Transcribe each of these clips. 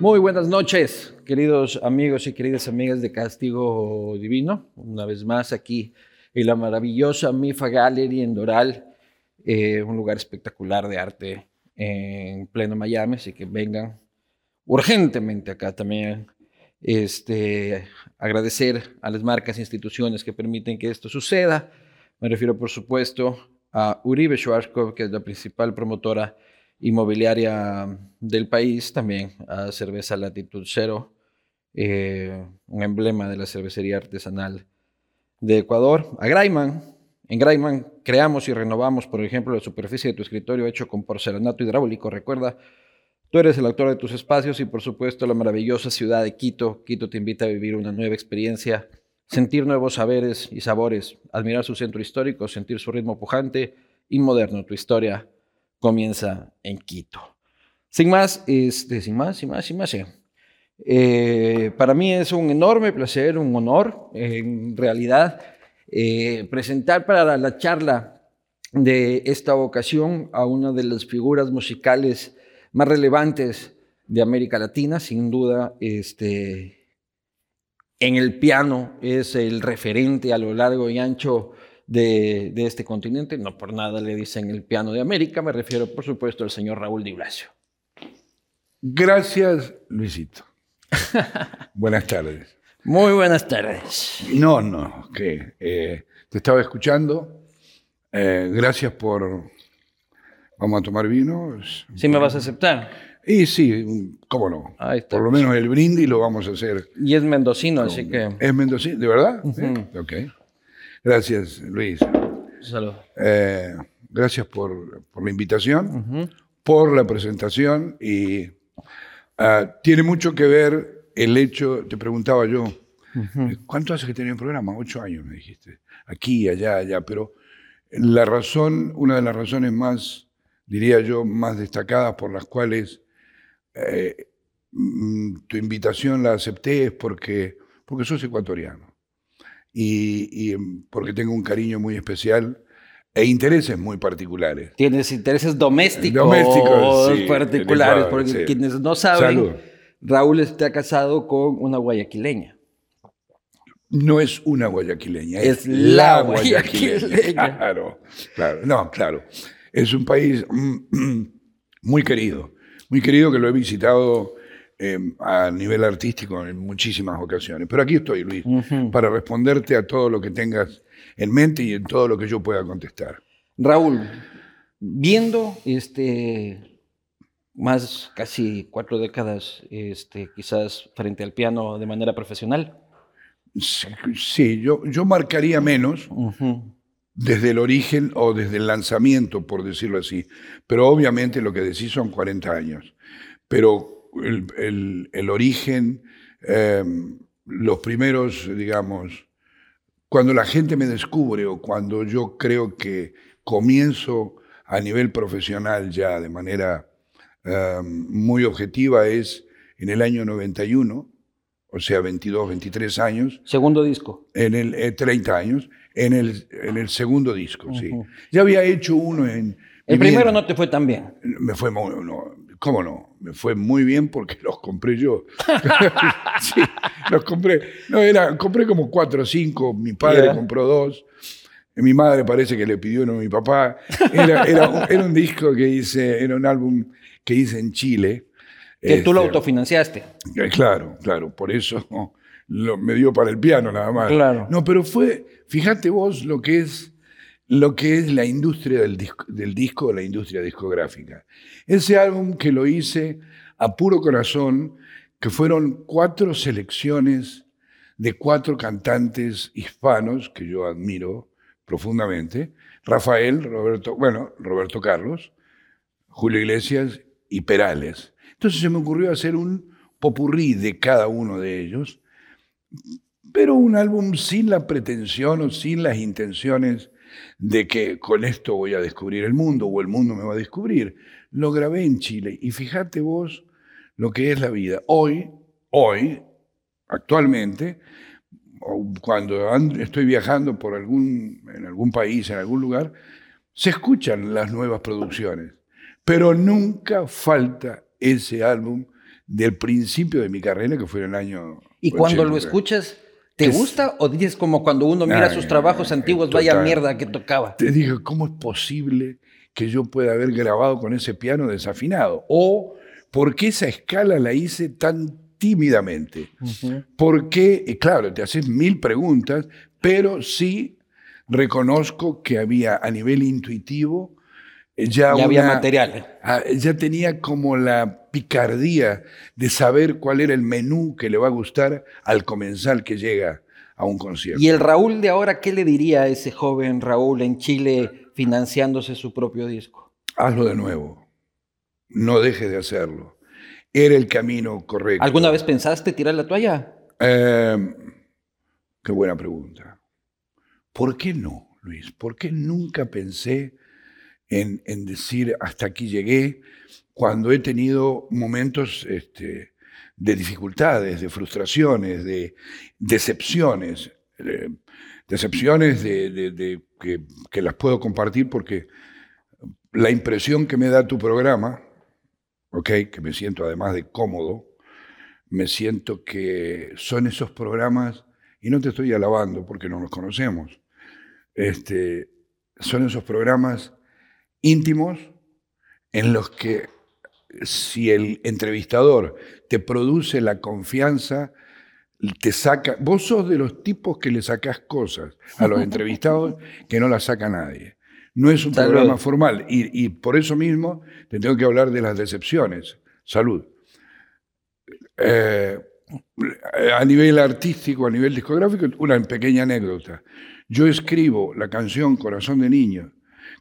Muy buenas noches, queridos amigos y queridas amigas de Castigo Divino. Una vez más aquí en la maravillosa Mifa Gallery en Doral, eh, un lugar espectacular de arte en pleno Miami, así que vengan urgentemente acá también. Este, agradecer a las marcas e instituciones que permiten que esto suceda. Me refiero, por supuesto, a Uribe Schwarzkopf, que es la principal promotora inmobiliaria del país, también a Cerveza Latitud Cero, eh, un emblema de la cervecería artesanal de Ecuador, a Graiman. En Graiman creamos y renovamos, por ejemplo, la superficie de tu escritorio hecho con porcelanato hidráulico. Recuerda, tú eres el autor de tus espacios y, por supuesto, la maravillosa ciudad de Quito. Quito te invita a vivir una nueva experiencia, sentir nuevos saberes y sabores, admirar su centro histórico, sentir su ritmo pujante y moderno. Tu historia comienza en Quito. Sin más, este, sin más, sin más, sin más. Eh, para mí es un enorme placer, un honor, en realidad, eh, presentar para la charla de esta ocasión a una de las figuras musicales más relevantes de América Latina, sin duda, este, en el piano es el referente a lo largo y ancho de, este continente. No por nada le dicen el piano de América, me refiero por supuesto al señor Raúl Di Blasio. Gracias, Luisito. buenas tardes. Muy buenas tardes. No, no, que eh, te estaba escuchando. Eh, gracias por... Vamos a tomar vino. ¿Sí me vas a aceptar? Y sí, cómo no. Por lo menos el brindis lo vamos a hacer. Y es mendocino, así que... ¿Es mendocino? ¿De verdad? Ok. Gracias, Luis. Salud. Eh, gracias por, la invitación, por la presentación y ah, tiene mucho que ver el hecho, te preguntaba yo, ¿cuánto hace que tenía un programa? Ocho años, me dijiste. Aquí, allá, allá, pero la razón, una de las razones más, diría yo, más destacadas por las cuales eh, mm, tu invitación la acepté es porque, porque sos ecuatoriano y, em, porque tengo un cariño muy especial e intereses muy particulares. Tienes intereses domésticos, domésticos particulares, porque quienes no saben, Raúl está casado con una guayaquileña. No es una guayaquileña, es, la guayaquileña. Claro, claro, no, claro. Es un país muy querido, muy querido que lo he visitado Em, a nivel artístico en muchísimas ocasiones. Pero aquí estoy, Luis, para responderte a todo lo que tengas en mente y en todo lo que yo pueda contestar. Raúl, viendo este, más casi cuatro décadas este, quizás frente al piano de manera profesional. Sí, yo, yo marcaría menos desde el origen o desde el lanzamiento, por decirlo así. Pero obviamente lo que decís son 40 años. Pero el, origen, em, los primeros, digamos, cuando la gente me descubre o cuando yo creo que comienzo a nivel profesional ya de manera em, muy objetiva es en el año 91, o sea, 22, 23 años. Segundo disco. En el 30 eh, años, en el, en el segundo disco, sí. Ya había hecho uno en... El primero no te fue tan bien. Me fue muy, no, ¿Cómo no? Me fue muy bien porque los compré yo. sí, los compré. No, era, compré como cuatro o cinco, mi padre compró dos. Mi madre parece que le pidió uno a mi papá. Era, era, un disco que hice, era un álbum que hice en Chile. Que tú lo este, autofinanciaste. Eh, claro, claro, por eso lo, me dio para el piano nada más. Claro. No, pero fue, fíjate vos lo que es lo que es la industria del disco, la industria discográfica. Ese álbum que lo hice a puro corazón, que fueron cuatro selecciones de cuatro cantantes hispanos que yo admiro profundamente, Rafael, Roberto, bueno, Roberto Carlos, Julio Iglesias y Perales. Entonces se me ocurrió hacer un popurrí de cada uno de ellos, pero un álbum sin la pretensión o sin las intenciones de que con esto voy a descubrir el mundo o el mundo me va a descubrir. Lo grabé en Chile y fíjate vos lo que es la vida. Hoy, hoy, actualmente, cuando estoy viajando por algún, en algún país, en algún lugar, se escuchan las nuevas producciones, pero nunca falta ese álbum del principio de mi carrera, que fue en el año... Y cuando lo 80. escuchas, ¿te Es- gusta o dices como cuando uno mira Ay, sus trabajos ay, antiguos, total. vaya mierda que tocaba? Te dije, ¿cómo es posible que yo pueda haber grabado con ese piano desafinado? O, ¿por qué esa escala la hice tan tímidamente? Porque, claro, te haces mil preguntas, pero sí reconozco que había a nivel intuitivo ya, Ya había una- material. ah, ya tenía como la picardía de saber cuál era el menú que le va a gustar al comensal que llega a un concierto. ¿Y el Raúl de ahora qué le diría a ese joven Raúl en Chile financiándose su propio disco? Hazlo de nuevo. No dejes de hacerlo. Era el camino correcto. ¿Alguna vez pensaste tirar la toalla? Eh, qué buena pregunta. ¿Por qué no, Luis? ¿Por qué nunca pensé en, en decir hasta aquí llegué cuando he tenido momentos este, de dificultades, de frustraciones, de decepciones? decepciones de, que, las puedo compartir porque la impresión que me da tu programa, ok, que me siento además de cómodo, me siento que son esos programas, y no te estoy alabando porque no los conocemos, este, son esos programas íntimos en los que si el entrevistador te produce la confianza, te saca, vos sos de los tipos que le sacás cosas a los entrevistados que no las saca nadie. No es un Salud. programa formal y, y por eso mismo te tengo que hablar de las decepciones. Salud. Eh, a nivel artístico, a nivel discográfico, una pequeña anécdota. Yo escribo la canción Corazón de Niño,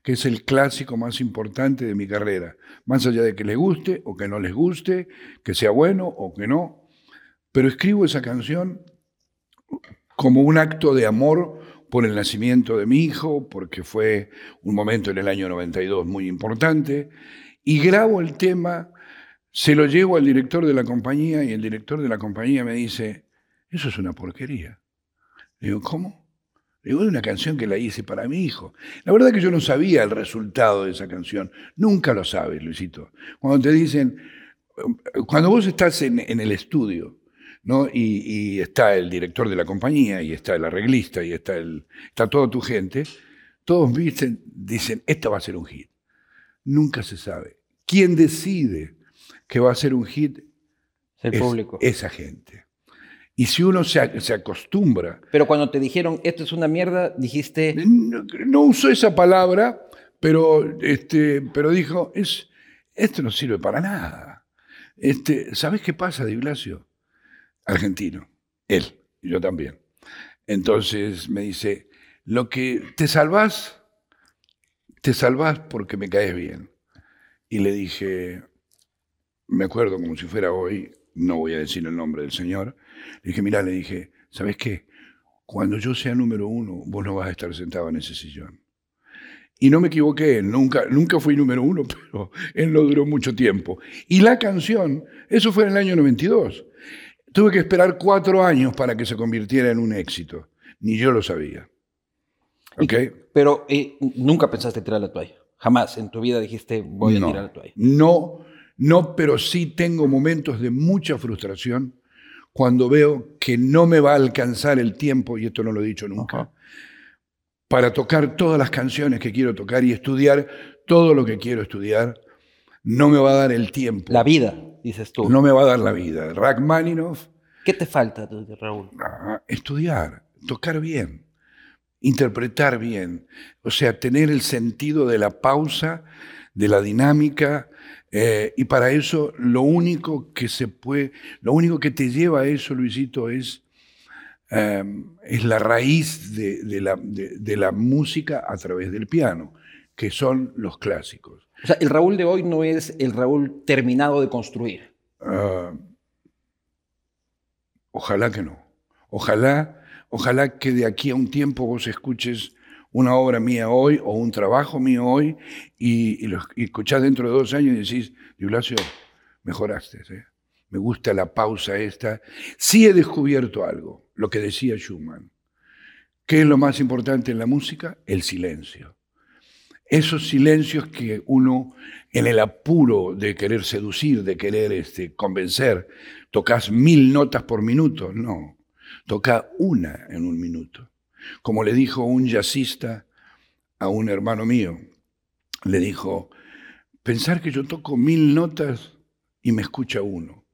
que es el clásico más importante de mi carrera, más allá de que les guste o que no les guste, que sea bueno o que no, pero escribo esa canción como un acto de amor por el nacimiento de mi hijo, porque fue un momento en el año 92 muy importante, y grabo el tema, se lo llevo al director de la compañía y el director de la compañía me dice, eso es una porquería. Le digo, ¿cómo? Digo, es una canción que la hice para mi hijo. La verdad que yo no sabía el resultado de esa canción. Nunca lo sabes, Luisito. Cuando te dicen, cuando vos estás en, en el estudio, ¿no? Y, y está el director de la compañía, y está el arreglista, y está, el, está toda tu gente, todos dicen, dicen, esto va a ser un hit. Nunca se sabe. ¿Quién decide que va a ser un hit? El es público. esa gente. Y si uno se, se acostumbra, Pero cuando te dijeron esto es una mierda, dijiste, no, no usó esa palabra, pero, este, pero dijo, es, esto no sirve para nada. Este, ¿Sabes qué pasa, Di Blasio? Argentino. Él, y yo también. Entonces me dice, lo que te salvás, te salvás porque me caes bien. Y le dije, me acuerdo como si fuera hoy, no voy a decir el nombre del señor, le dije, mira, le dije, ¿sabes qué? Cuando yo sea número uno, vos no vas a estar sentado en ese sillón. Y no me equivoqué, nunca, nunca fui número uno, pero él no duró mucho tiempo. Y la canción, eso fue en el año 92. Tuve que esperar cuatro años para que se convirtiera en un éxito. Ni yo lo sabía. ¿Ok? pero eh, nunca pensaste tirar la toalla. Jamás en tu vida dijiste voy a tirar la toalla. No, no, pero sí tengo momentos de mucha frustración cuando veo que no me va a alcanzar el tiempo, y esto no lo he dicho nunca, Ajá. para tocar todas las canciones que quiero tocar y estudiar todo lo que quiero estudiar. No me va a dar el tiempo. La vida, dices tú. No me va a dar la vida. Rachmaninoff, ¿Qué te falta, Raúl? ah, estudiar, tocar bien, interpretar bien, o sea, tener el sentido de la pausa, de la dinámica, eh, y para eso lo único que se puede, lo único que te lleva a eso, Luisito, es, eh, es la raíz de, de la, de- de la música a través del piano, que son los clásicos. O sea, el Raúl de hoy no es el Raúl terminado de construir. Ah, ojalá que no. Ojalá, ojalá que de aquí a un tiempo vos escuches una obra mía hoy o un trabajo mío hoy y, escuchás dentro de dos años y decís, Di Blasio, mejoraste. ¿eh? Me gusta la pausa esta. Sí he descubierto algo, lo que decía Schumann. ¿Qué es lo más importante en la música? El silencio. esos silencios que uno, en el apuro de querer seducir, de querer este, convencer, tocas mil notas por minuto. No, toca una en un minuto. Como le dijo un jazzista a un hermano mío, le dijo, pensar que yo toco mil notas y me escucha uno,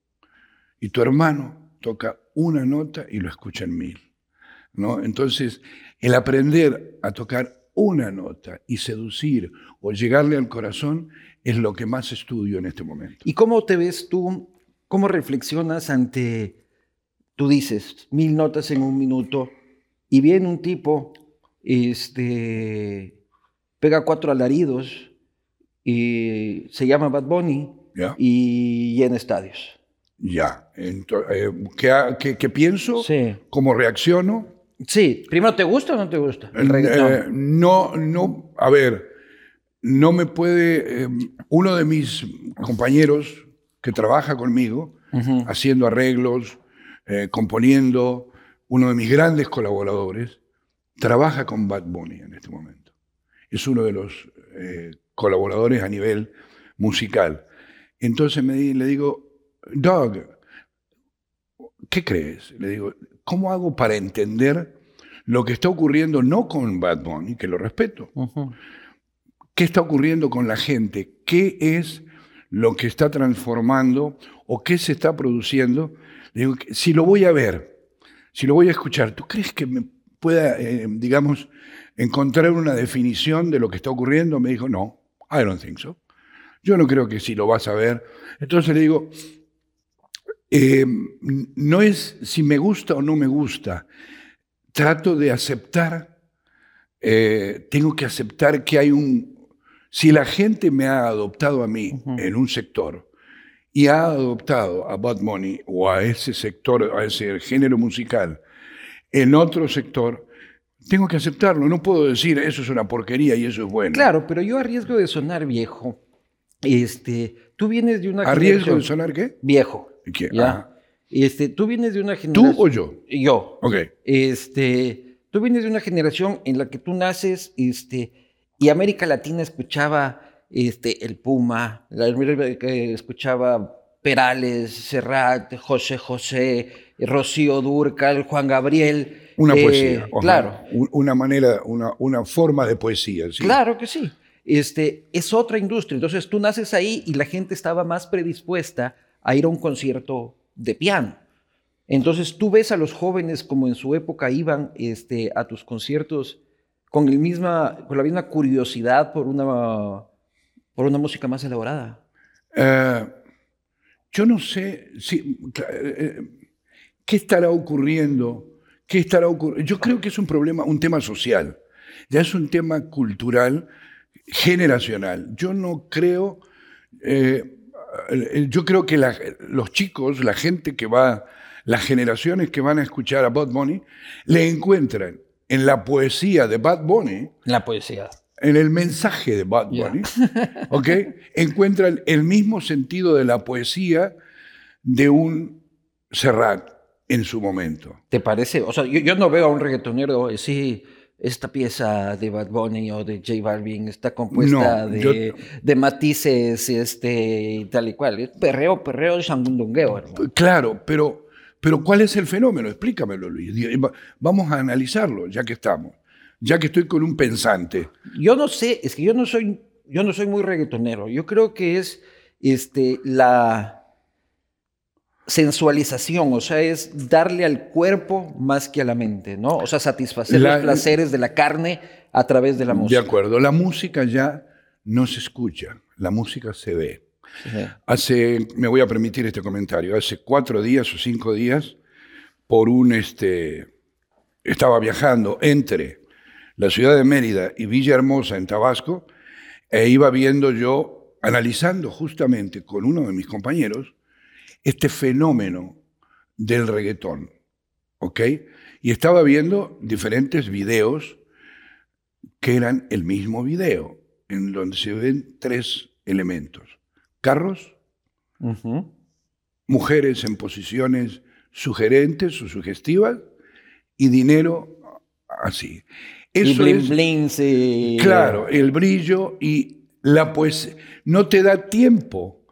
y tu hermano toca una nota y lo escucha en mil. ¿no? Entonces, el aprender a tocar una nota y seducir o llegarle al corazón es lo que más estudio en este momento. ¿Y cómo te ves tú, cómo reflexionas ante, tú dices, mil notas en un minuto y viene un tipo, este, pega cuatro alaridos y se llama Bad Bunny y llena estadios? Ya, eh, ¿qué, pienso? Sí. ¿Cómo reacciono? Sí, primero, ¿te gusta o no te gusta el eh, no, no, a ver, no me puede, eh, uno de mis compañeros que trabaja conmigo, haciendo arreglos, eh, componiendo, uno de mis grandes colaboradores, trabaja con Bad Bunny en este momento. Es uno de los colaboradores a nivel musical. Entonces me, le digo, Doug, ¿qué crees? Le digo, ¿cómo hago para entender lo que está ocurriendo no con Bad Bunny, que lo respeto? ¿Qué está ocurriendo con la gente? ¿Qué es lo que está transformando o qué se está produciendo? Digo, si lo voy a ver, si lo voy a escuchar, ¿tú crees que me pueda, eh, digamos, encontrar una definición de lo que está ocurriendo? Me dijo, no, I don't think so. Yo no creo que si lo vas a ver. Entonces le digo, eh, no es si me gusta o no me gusta. Trato de aceptar, eh, tengo que aceptar que hay un... Si la gente me ha adoptado a mí en un sector y ha adoptado a Bad Money o a ese sector, a ese género musical en otro sector, tengo que aceptarlo. No puedo decir eso es una porquería y eso es bueno. Claro, pero yo arriesgo de sonar viejo. Este, tú vienes de una ¿Arriesgo de sonar qué? Viejo. ¿Ya? Este, tú vienes de una generación. ¿Tú o yo? Yo. Ok. Este, tú vienes de una generación en la que tú naces, este, y América Latina escuchaba este, el Puma, la, escuchaba Perales, Serrat, José José, Rocío Durcal, Juan Gabriel. Una poesía. Eh, claro. Una manera, una, una forma de poesía. ¿sí? Claro que sí. Este, es otra industria. Entonces tú naces ahí y la gente estaba más predispuesta a ir a un concierto de piano. Entonces tú ves a los jóvenes como en su época iban este, a tus conciertos con, el misma, con la misma curiosidad por una, por una música más elaborada. Eh, yo no sé si, eh, qué estará ocurriendo. ¿Qué estará ocurriendo? Yo creo que es un problema, un tema social. Ya es un tema cultural, generacional. Yo no creo. Eh, eh, yo creo que los chicos, la gente que va, las generaciones que van a escuchar a Bad Bunny, le encuentran en la poesía de Bad Bunny. La poesía. En el mensaje de Bad Bunny, ¿ok? Encuentran el mismo sentido de la poesía de un Serrat en su momento. ¿Te parece? O sea, yo, no veo a un reggaetonero así esta pieza de Bad Bunny o de J Balvin está compuesta de, de, matices este, tal y cual. perreo, perreo, sandungueo. Claro, pero, pero ¿cuál es el fenómeno? Explícamelo, Luis. Vamos a analizarlo, ya que estamos. Ya que estoy con un pensante. Yo no sé, es que yo no soy, yo no soy muy reggaetonero. Yo creo que es este, la sensualización, o sea, es darle al cuerpo más que a la mente, ¿no? O sea, satisfacer los placeres de la carne a través de la música. De acuerdo, la música ya no se escucha, la música se ve. Hace, me voy a permitir este comentario, hace cuatro días o cinco días, por un, este, estaba viajando entre la ciudad de Mérida y Villahermosa en Tabasco, e iba viendo yo, analizando justamente con uno de mis compañeros, este fenómeno del reggaetón. ¿Ok? Y estaba viendo diferentes videos que eran el mismo video, en donde se ven tres elementos. Carros, mujeres en posiciones sugerentes o sugestivas y dinero así. Y Eso bling es- bling, sí. Claro, el brillo y la pues no te da tiempo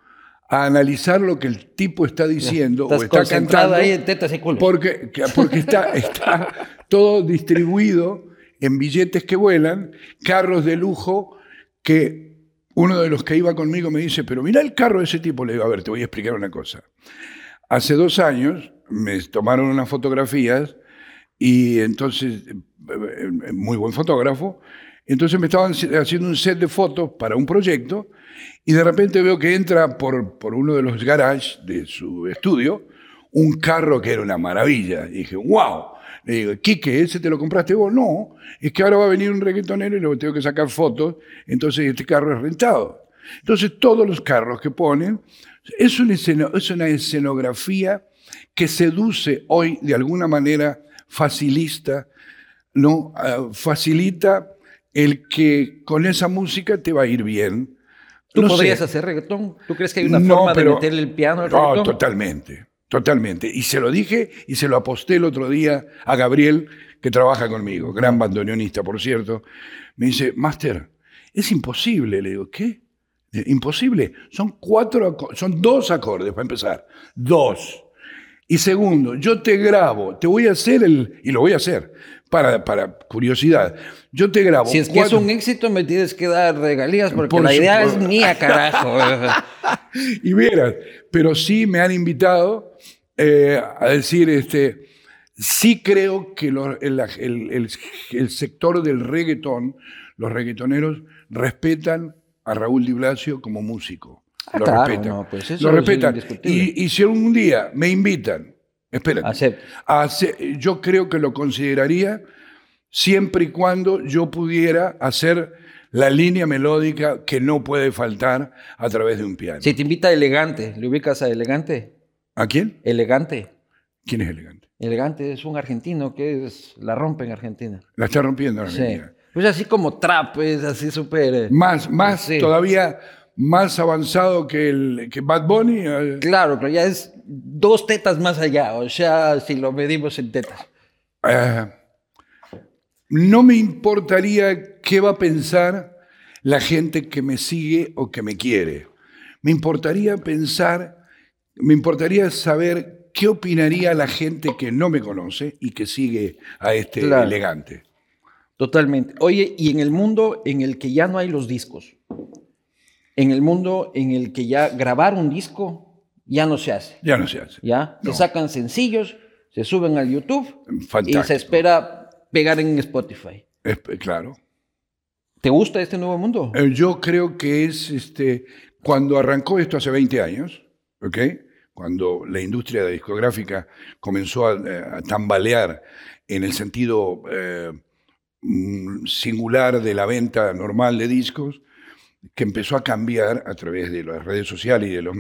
a analizar lo que el tipo está diciendo Estás o está cantando ahí en tetas y culos. porque, que- porque está, está todo distribuido en billetes que vuelan, carros de lujo que uno de los que iba conmigo me dice, pero mira el carro de ese tipo. Le digo, a ver, te voy a explicar una cosa. Hace dos años me tomaron unas fotografías y entonces, muy buen fotógrafo, entonces me estaban haciendo un set de fotos para un proyecto y de repente veo que entra por, por uno de los garages de su estudio un carro que era una maravilla. Y dije, wow. Le digo, Quique, ¿ese te lo compraste vos? No, es que ahora va a venir un reggaetonero y le tengo que sacar fotos, entonces este carro es rentado. Entonces todos los carros que ponen, es una escenografía que seduce hoy de alguna manera facilista, ¿no? Ah, facilita el que con esa música te va a ir bien. ¿Tú No podrías sé. hacer reggaetón? ¿Tú crees que hay una No, forma pero- de meterle el piano al No, reggaetón? totalmente, totalmente. Y se lo dije y se lo aposté el otro día a Gabriel, que trabaja conmigo, gran bandoneonista, por cierto. Me dice, Master, es imposible. Le digo, ¿qué? Eh, Imposible. Son cuatro, son dos acordes para empezar. Dos. Y segundo, yo te grabo, te voy a hacer el, y lo voy a hacer, para, para curiosidad. Yo te grabo. Si es que cuatro- es un éxito, me tienes que dar regalías porque Por la idea es mía, carajo. y vieras, pero sí me han invitado eh, a decir, este, sí creo que lo- el, el- el- el sector del reggaetón, los reggaetoneros respetan a Raúl Di Blasio como músico. Ah, lo claro, respetan. no, pues eso lo es respetan. Y, y si algún día me invitan, espérate, Acepto. a yo creo que lo consideraría siempre y cuando yo pudiera hacer la línea melódica que no puede faltar a través de un piano. Si te invita Elegante, ¿le ubicas a Elegante? ¿A quién? Elegante. ¿Quién es elegante? Elegante es un argentino que es, la rompe en Argentina. La está rompiendo en Sí. Argentina. Pues así como trap, es así súper... Más, más Sí. todavía más avanzado que, el, que Bad Bunny. Claro, pero ya es dos tetas más allá, o sea, si lo medimos en tetas. eh, no me importaría qué va a pensar la gente que me sigue o que me quiere. Me importaría pensar, me importaría saber qué opinaría la gente que no me conoce y que sigue a este Claro. elegante. Totalmente. Oye, y en el mundo en el que ya no hay los discos, en el mundo en el que ya grabar un disco ya no se hace, Ya no se hace. ¿ya? No. Se sacan sencillos, se suben al YouTube y Fantástico. se espera pegar en Spotify. Es- claro. ¿Te gusta este nuevo mundo? Eh, Yo creo que es este, cuando arrancó esto hace 20 años, ¿ok? Cuando la industria discográfica comenzó a, eh, a tambalear en el sentido eh, mm, singular de la venta normal de discos, que empezó a cambiar a través de las redes sociales y de los...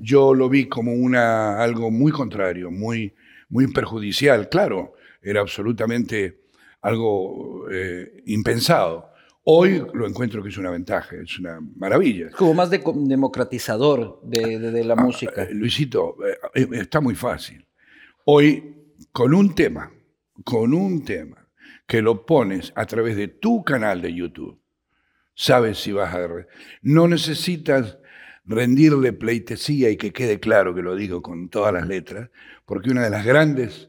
Yo lo vi como una, algo muy contrario, muy, muy perjudicial. Claro, era absolutamente algo eh, impensado. Hoy lo encuentro que es una ventaja, es una maravilla. Es como más de- democratizador de, de- de la música. Eh, Luisito, eh, está muy fácil. Hoy, con un tema, con un tema, que lo pones a través de tu canal de YouTube, sabes si vas a... No necesitas rendirle pleitesía y que quede claro que lo digo con todas las letras, porque una de las grandes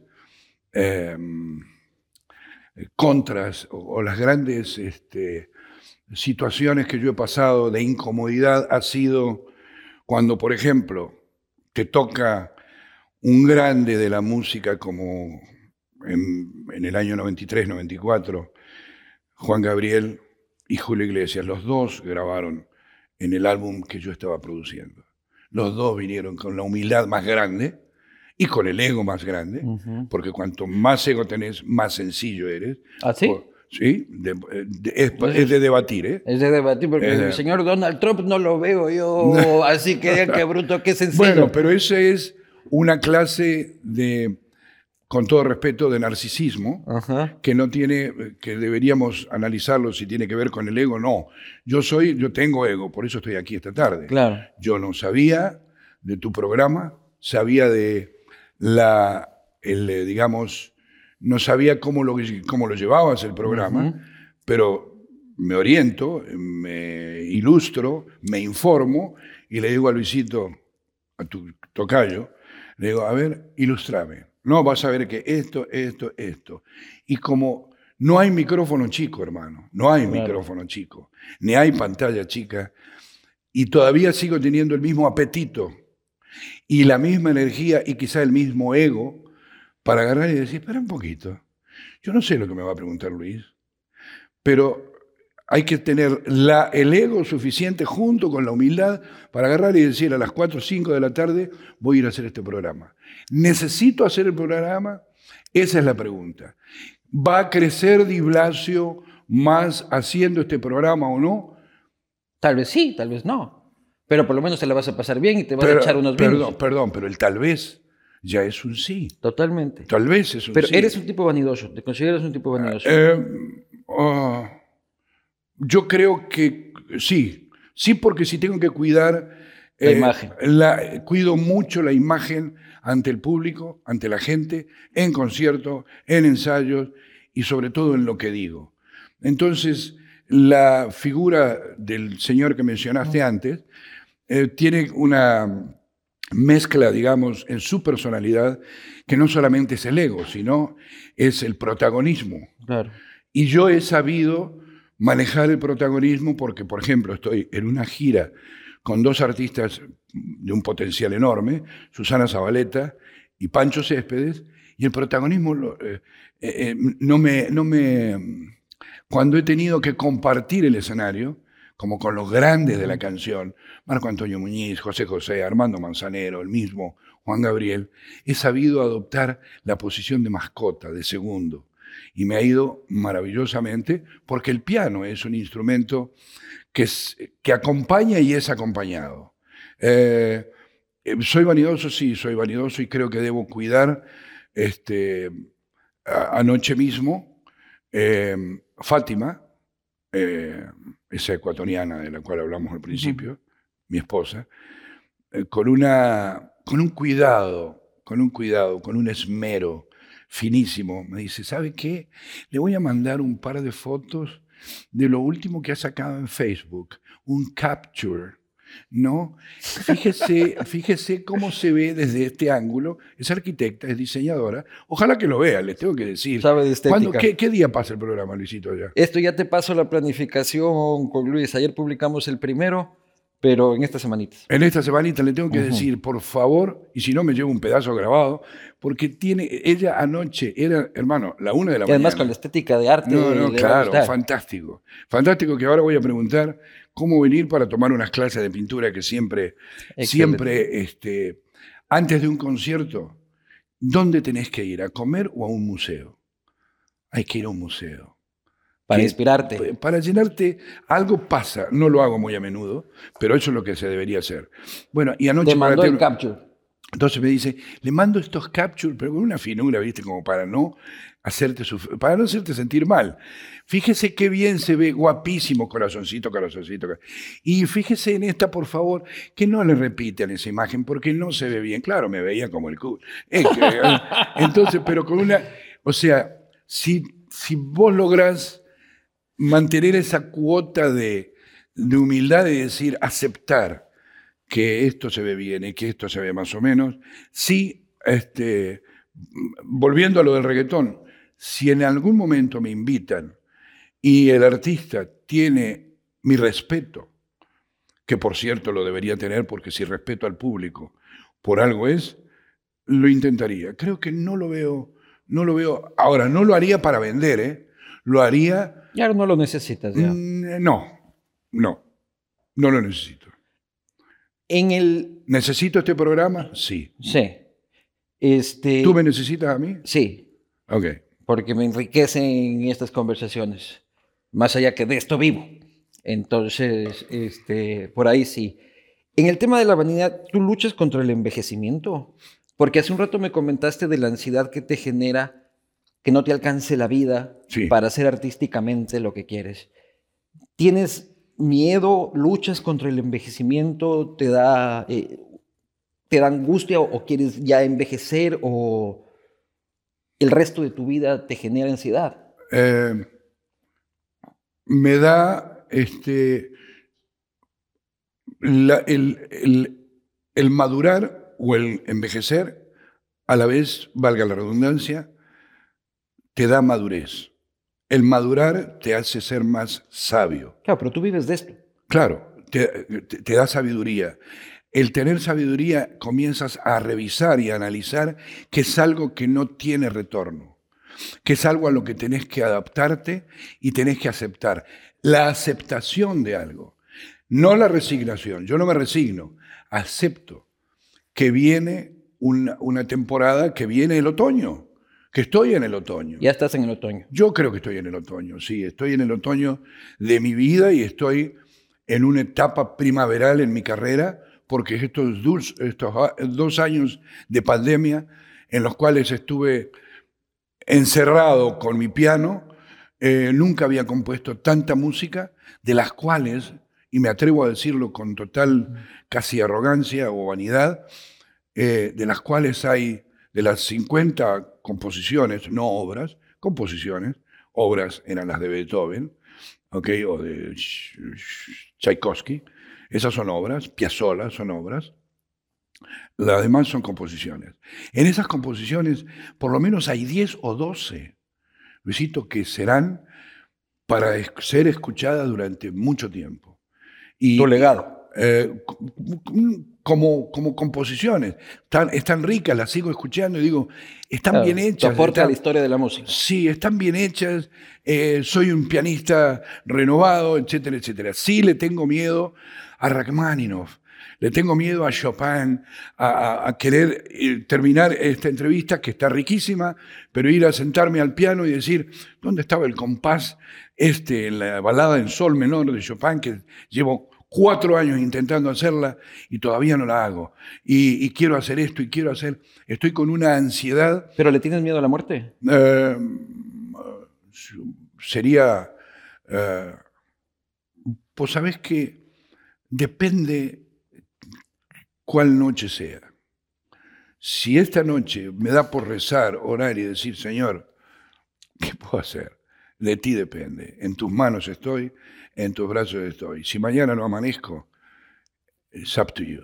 eh, contras o, o las grandes este, situaciones que yo he pasado de incomodidad ha sido cuando, por ejemplo, te toca un grande de la música como en, en el año 93-94, Juan Gabriel y Julio Iglesias, los dos grabaron en el álbum que yo estaba produciendo. Los dos vinieron con la humildad más grande y con el ego más grande, porque cuanto más ego tenés, más sencillo eres. ¿Ah, sí? De- de- es, es de debatir, ¿eh? Es de debatir, porque de- el señor Donald Trump no lo veo yo, así que qué bruto, qué sencillo. Bueno, pero esa es una clase de, con todo respeto, de narcisismo Ajá. que no tiene, que deberíamos analizarlo si tiene que ver con el ego. No, yo soy, yo tengo ego, por eso estoy aquí esta tarde. Claro. Yo no sabía de tu programa, sabía de la, el, eh, digamos, no sabía cómo lo, cómo lo llevabas el programa, pero me oriento, me ilustro, me informo y le digo a Luisito, a tu tocayo, le digo, a ver, ilustrame. No, vas a ver que esto, esto, esto. Y como no hay micrófono chico, hermano, no hay micrófono chico, ni hay pantalla chica, y todavía sigo teniendo el mismo apetito y la misma energía y quizá el mismo ego para agarrar y decir, espera un poquito, yo no sé lo que me va a preguntar Luis, pero hay que tener la, el ego suficiente junto con la humildad para agarrar y decir a las 4 o 5 de la tarde voy a ir a hacer este programa. ¿Necesito hacer el programa? Esa es la pregunta. ¿Va a crecer Di Blasio más haciendo este programa o no? Tal vez sí, tal vez no. Pero por lo menos te la vas a pasar bien y te vas a echar unos perdón, Perdón, perdón, pero el tal vez ya es un sí. Totalmente. Tal vez es un sí. Pero eres un tipo vanidoso, te consideras un tipo vanidoso. Eh, oh, yo creo que sí. Sí, porque si tengo que cuidar. La eh, imagen. La, cuido mucho la imagen ante el público, ante la gente, en conciertos, en ensayos y sobre todo en lo que digo. Entonces, la figura del señor que mencionaste antes eh, tiene una mezcla, digamos, en su personalidad, que no solamente es el ego, sino es el protagonismo. Y yo he sabido manejar el protagonismo porque, por ejemplo, estoy en una gira con dos artistas de un potencial enorme, Susana Zabaleta y Pancho Céspedes, y el protagonismo eh, eh, eh, no, me, no me... Cuando he tenido que compartir el escenario, como con los grandes de la canción, Marco Antonio Muñiz, José José, Armando Manzanero, el mismo Juan Gabriel, he sabido adoptar la posición de mascota, de segundo. Y me ha ido maravillosamente porque el piano es un instrumento que, que acompaña y es acompañado. Eh, eh, soy vanidoso, sí, soy vanidoso y creo que debo cuidar. Este, anoche mismo, eh, Fátima, esa ecuatoriana de la cual hablamos al principio, mi esposa, con, una, con un cuidado, con un cuidado, con un esmero finísimo, me dice, ¿sabe qué? Le voy a mandar un par de fotos de lo último que ha sacado en Facebook, un capture ¿no? Fíjese, fíjese cómo se ve desde este ángulo. Es arquitecta, es diseñadora. Ojalá que lo vea, les tengo que decir. Sabe de estética. qué, día pasa el programa, Luisito? Ya? Esto ya te paso la planificación con Luis. Ayer publicamos el primero, pero en esta semanita. En esta semanita le tengo que decir, por favor, y si no me llevo un pedazo grabado, porque tiene, ella anoche era, hermano, la una de la y además con la estética de arte. No, no, claro, fantástico. Fantástico que ahora voy a preguntar cómo venir para tomar unas clases de pintura que siempre, siempre, este, antes de un concierto, ¿dónde tenés que ir? ¿A comer o a un museo? Hay que ir a un museo. Para inspirarte. Para llenarte, algo pasa. No lo hago muy a menudo, pero eso es lo que se debería hacer. Bueno, y anoche... Te mandó el capture. Entonces me dice, le mando estos captures, pero con una finura, ¿viste? Como para no hacerte para no hacerte sentir mal. Fíjese qué bien se ve, guapísimo, corazoncito, corazoncito. Y fíjese en esta, por favor, que no le repiten esa imagen porque no se ve bien. Claro, me veía como el culo. Entonces, pero con una, o sea, si, si vos lográs mantener esa cuota de, de humildad y decir, aceptar, que esto se ve bien y que esto se ve más o menos. Sí, este, volviendo a lo del reggaetón, si en algún momento me invitan y el artista tiene mi respeto, que por cierto lo debería tener porque si respeto al público por algo es, lo intentaría. Creo que no lo veo, no lo veo. Ahora, no lo haría para vender, ¿eh? Lo haría. Ya no lo necesitas, ya. Mm, no, no, no lo necesito. En el... ¿Necesito este programa? Sí. Sí. Este... ¿Tú me necesitas a mí? Sí. Ok. Porque me enriquecen estas conversaciones, más allá que de esto vivo. Entonces, este, por ahí sí. En el tema de la vanidad, ¿tú luchas contra el envejecimiento? Porque hace un rato me comentaste de la ansiedad que te genera que no te alcance la vida para hacer artísticamente lo que quieres. ¿Tienes miedo, luchas contra el envejecimiento, te da, eh, te da angustia o, quieres ya envejecer o... el resto de tu vida te genera ansiedad. Eh, me da este, la- el, el- el madurar o el envejecer, a la vez, valga la redundancia, te da madurez. El madurar te hace ser más sabio. Claro, pero tú vives de esto. Claro, te, te- te da sabiduría. El tener sabiduría comienzas a revisar y a analizar que es algo que no tiene retorno, que es algo a lo que tenés que adaptarte y tenés que aceptar. La aceptación de algo, no la resignación. Yo no me resigno, acepto que viene una, una temporada, que viene el otoño, que estoy en el otoño. Ya estás en el otoño. Yo creo que estoy en el otoño, sí, estoy en el otoño de mi vida y estoy en una etapa primaveral en mi carrera, porque estos dos, estos a- dos años de pandemia en los cuales estuve encerrado con mi piano, eh, nunca había compuesto tanta música, de las cuales, y me atrevo a decirlo con total casi arrogancia o vanidad, eh, de las cuales hay, de las 50 composiciones, no obras, composiciones, obras eran las de Beethoven, ¿ok? o de Ch- Ch- Tchaikovsky, esas son obras, Piazzolla son obras, las demás son composiciones. En esas composiciones, por lo menos hay 10 o 12, Luisito, que serán para ser escuchadas durante mucho tiempo. Y, Tu legado. eh, como, como composiciones. Tan, están ricas, las sigo escuchando y digo, están Claro, bien hechas. aporte a la historia de la música. Sí, están bien hechas, eh, soy un pianista renovado, etcétera, etcétera. Sí le tengo miedo a Rachmaninoff, le tengo miedo a Chopin, a, a- a querer eh, terminar esta entrevista que está riquísima, pero ir a sentarme al piano y decir, ¿dónde estaba el compás este en la balada en sol menor de Chopin que llevo cuatro años intentando hacerla y todavía no la hago? Y, y quiero hacer esto y quiero hacer, estoy con una ansiedad ¿Pero le tienes miedo a la muerte? eh, sería, eh, pues sabes que depende cuál noche sea. Si esta noche me da por rezar, orar y decir, Señor, ¿qué puedo hacer? De ti depende. En tus manos estoy, en tus brazos estoy. Si mañana no amanezco, it's up to you.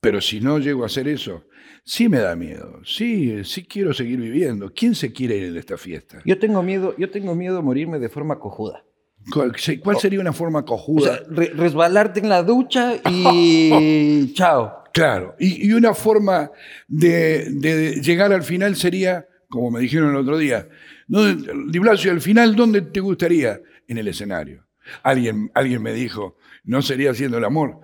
Pero si no llego a hacer eso, sí me da miedo. Sí, sí quiero seguir viviendo. ¿Quién se quiere ir de esta fiesta? Yo tengo miedo, yo tengo miedo a morirme de forma cojuda. ¿Cuál se- cuál sería una forma O cojuda? sea, re- resbalarte en la ducha y chao. Claro, y, y una forma de, de llegar al final sería, como me dijeron el otro día, ¿dónde- Di Blasio, al final, ¿dónde te gustaría? En el escenario. Alguien, alguien me dijo, ¿no sería haciendo el amor?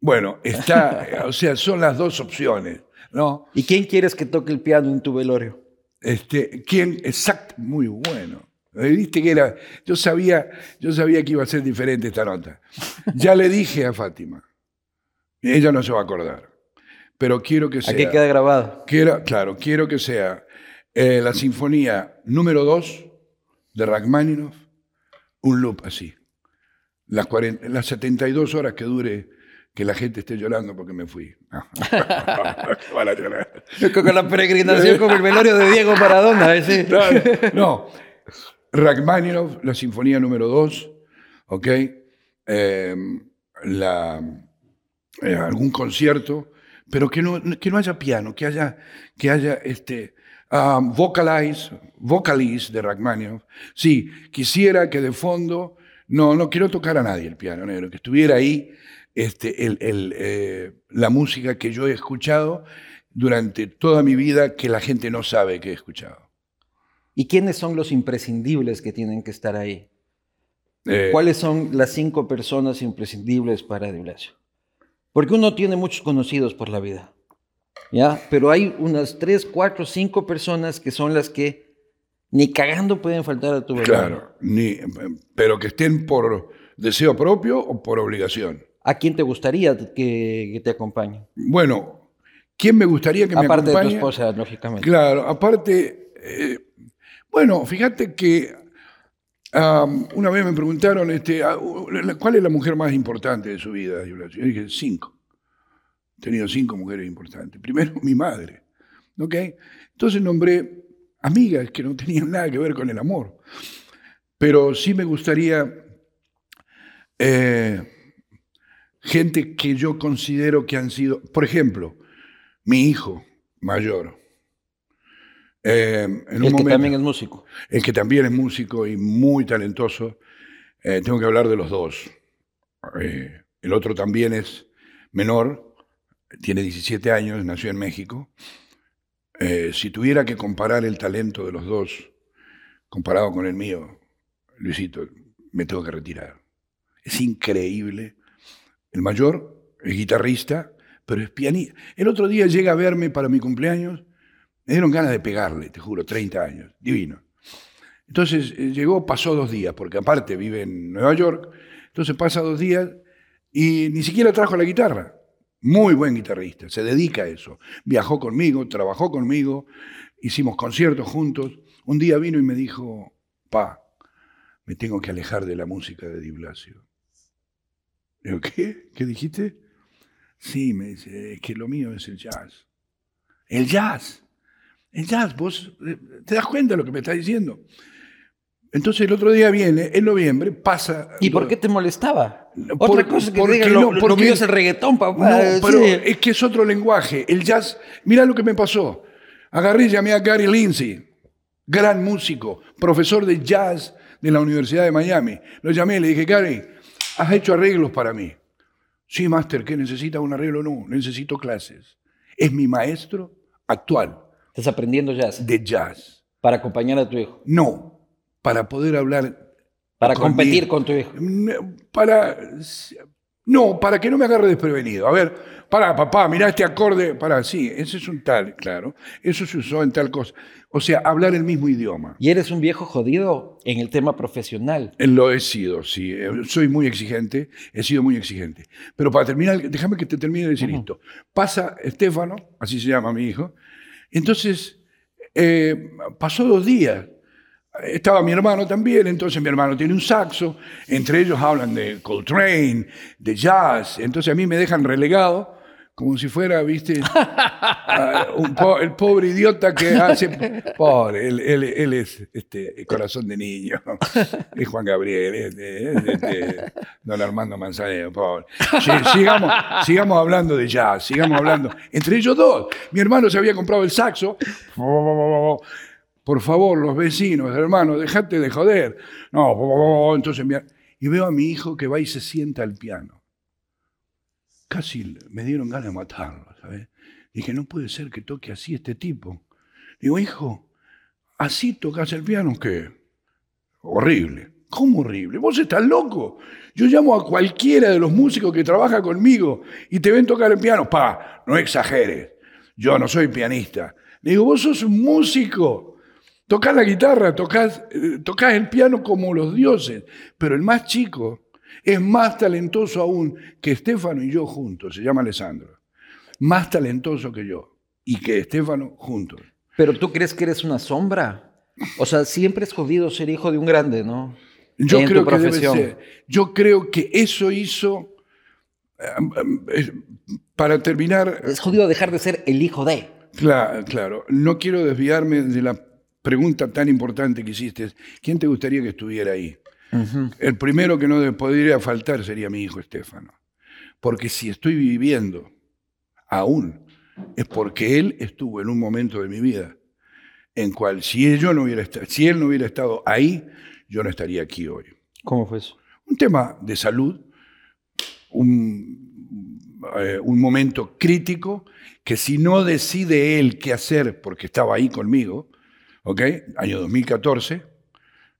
Bueno, está, o sea, son las dos opciones, ¿no? ¿Y quién quieres que toque el piano en tu velorio? Este, ¿quién? Exacto, muy bueno. Eh, Viste que era, yo sabía, yo sabía que iba a ser diferente esta nota. Ya le dije a Fátima. Ella no se va a acordar. Pero quiero que sea. Aquí queda grabado. quiero- claro, quiero que sea eh, la sinfonía número 2 de Rachmaninoff, un loop así. Las, 40 las 72 horas que dure que la gente esté llorando porque me fui. Van a llorar. Con la peregrinación como el velorio de Diego Maradona. ese. Claro, No, Rachmaninoff, la sinfonía número 2, ¿ok? La, eh, algún concierto, pero que no, que no haya piano, que haya, que haya este, ah, vocalize, vocalize de Rachmaninoff. Sí, quisiera que de fondo, no, no quiero tocar a nadie el piano negro, que estuviera ahí este, el- el, eh, la música que yo he escuchado durante toda mi vida que la gente no sabe que he escuchado. ¿Y quiénes son los imprescindibles que tienen que estar ahí? Eh, ¿Cuáles son las cinco personas imprescindibles para Di Blasio? Porque uno tiene muchos conocidos por la vida, ¿ya? Pero hay unas tres, cuatro, cinco personas que son las que ni cagando pueden faltar a tu velorio. Claro, ni, pero que estén por deseo propio o por obligación. ¿A quién te gustaría que, que te acompañe? Bueno, ¿quién me gustaría que me Aparte de tu acompañe? esposa, lógicamente. Claro, aparte, eh, bueno, fíjate que una vez me preguntaron, este, ¿cuál es la mujer más importante de su vida? Yo dije, cinco. He tenido cinco mujeres importantes. Primero, mi madre. ¿ok? Entonces nombré amigas que no tenían nada que ver con el amor. Pero sí me gustaría eh, gente que yo considero que han sido, por ejemplo, mi hijo mayor. Eh, en el que también es músico. El que también es músico y muy talentoso. Eh, tengo que hablar de los dos. el otro también es menor, tiene 17 años, nació en México. si tuviera que comparar el talento de los dos comparado con el mío, Luisito, me tengo que retirar. Es increíble. El mayor es guitarrista, pero es pianista. El otro día llega a verme para mi cumpleaños, me dieron ganas de pegarle, te juro, 30 años, divino. Entonces eh, llegó, pasó dos días, porque aparte vive en Nueva York, entonces pasa dos días y ni siquiera trajo la guitarra. Muy buen guitarrista, se dedica a eso. Viajó conmigo, trabajó conmigo, hicimos conciertos juntos. Un día vino y me dijo, pa, me tengo que alejar de la música de Di Blasio. Digo, ¿qué? ¿Qué dijiste? Sí, me dice, es que lo mío es el jazz. El jazz. El jazz, vos eh, te das cuenta de lo que me está diciendo. Entonces el otro día viene, en noviembre, pasa... ¿Y por qué te molestaba? Otra cosa que te no, lo, mío es el reggaetón, papá. No, pero es que es otro lenguaje. El jazz, mira lo que me pasó. Agarré y llamé a Gary Lindsay, gran músico, profesor de jazz de la Universidad de Miami. Lo llamé y le dije, Gary, has hecho arreglos para mí. Sí, máster, ¿qué necesita un arreglo? No, necesito clases. Es mi maestro actual. ¿Estás aprendiendo jazz? De jazz. ¿Para acompañar a tu hijo? No, para poder hablar. Para competir con tu hijo. Para. No, para que no me agarre desprevenido. A ver, para, papá, mira este acorde. Para, sí, ese es un tal, claro. Eso se usó en tal cosa. O sea, hablar el mismo idioma. ¿Y eres un viejo jodido en el tema profesional? Lo he sido, sí. Soy muy exigente, he sido muy exigente. Pero para terminar, déjame que te termine de decir esto. Pasa Estefano, así se llama mi hijo. Entonces, eh, pasó dos días. Estaba mi hermano también, entonces mi hermano tiene un saxo, entre ellos hablan de Coltrane, de jazz, entonces a mí me dejan relegado como si fuera, viste, el pobre idiota que hace, pobre, él, es este, corazón de niño, es Juan Gabriel, es, don Armando Manzanero, pobre. sigamos, sigamos hablando de jazz, sigamos hablando, entre ellos dos, mi hermano se había comprado el saxo, por favor, los vecinos, hermano, dejate de joder, no, entonces, y veo a mi hijo que va y se sienta al piano casi me dieron ganas de matarlo, ¿sabes? Dije, no puede ser que toque así este tipo. Digo, hijo, ¿así tocas el piano? ¿Qué? Horrible. ¿Cómo horrible? Vos estás loco. Yo llamo a cualquiera de los músicos que trabaja conmigo y te ven tocar el piano. Pa, no exageres. Yo no soy pianista. Le digo, vos sos un músico. Tocás la guitarra, tocas eh, tocás el piano como los dioses. Pero el más chico es más talentoso aún que Estefano y yo juntos, se llama Alessandro. Más talentoso que yo y que Estefano juntos. Pero tú crees que eres una sombra. O sea, siempre es jodido ser hijo de un grande, ¿no? Yo creo que debe ser. Yo creo que eso hizo. Eh, para terminar. Es jodido dejar de ser el hijo de. Claro, claro. No quiero desviarme de la pregunta tan importante que hiciste. ¿Quién te gustaría que estuviera ahí? El primero que no podría faltar sería mi hijo Estefano. Porque si estoy viviendo aún, es porque él estuvo en un momento de mi vida en cual si él, no hubiera estado, si él no hubiera estado ahí, yo no estaría aquí hoy. ¿Cómo fue eso? Un tema de salud, un, eh, un momento crítico que si no decide él qué hacer porque estaba ahí conmigo, ¿ok? Año 2014,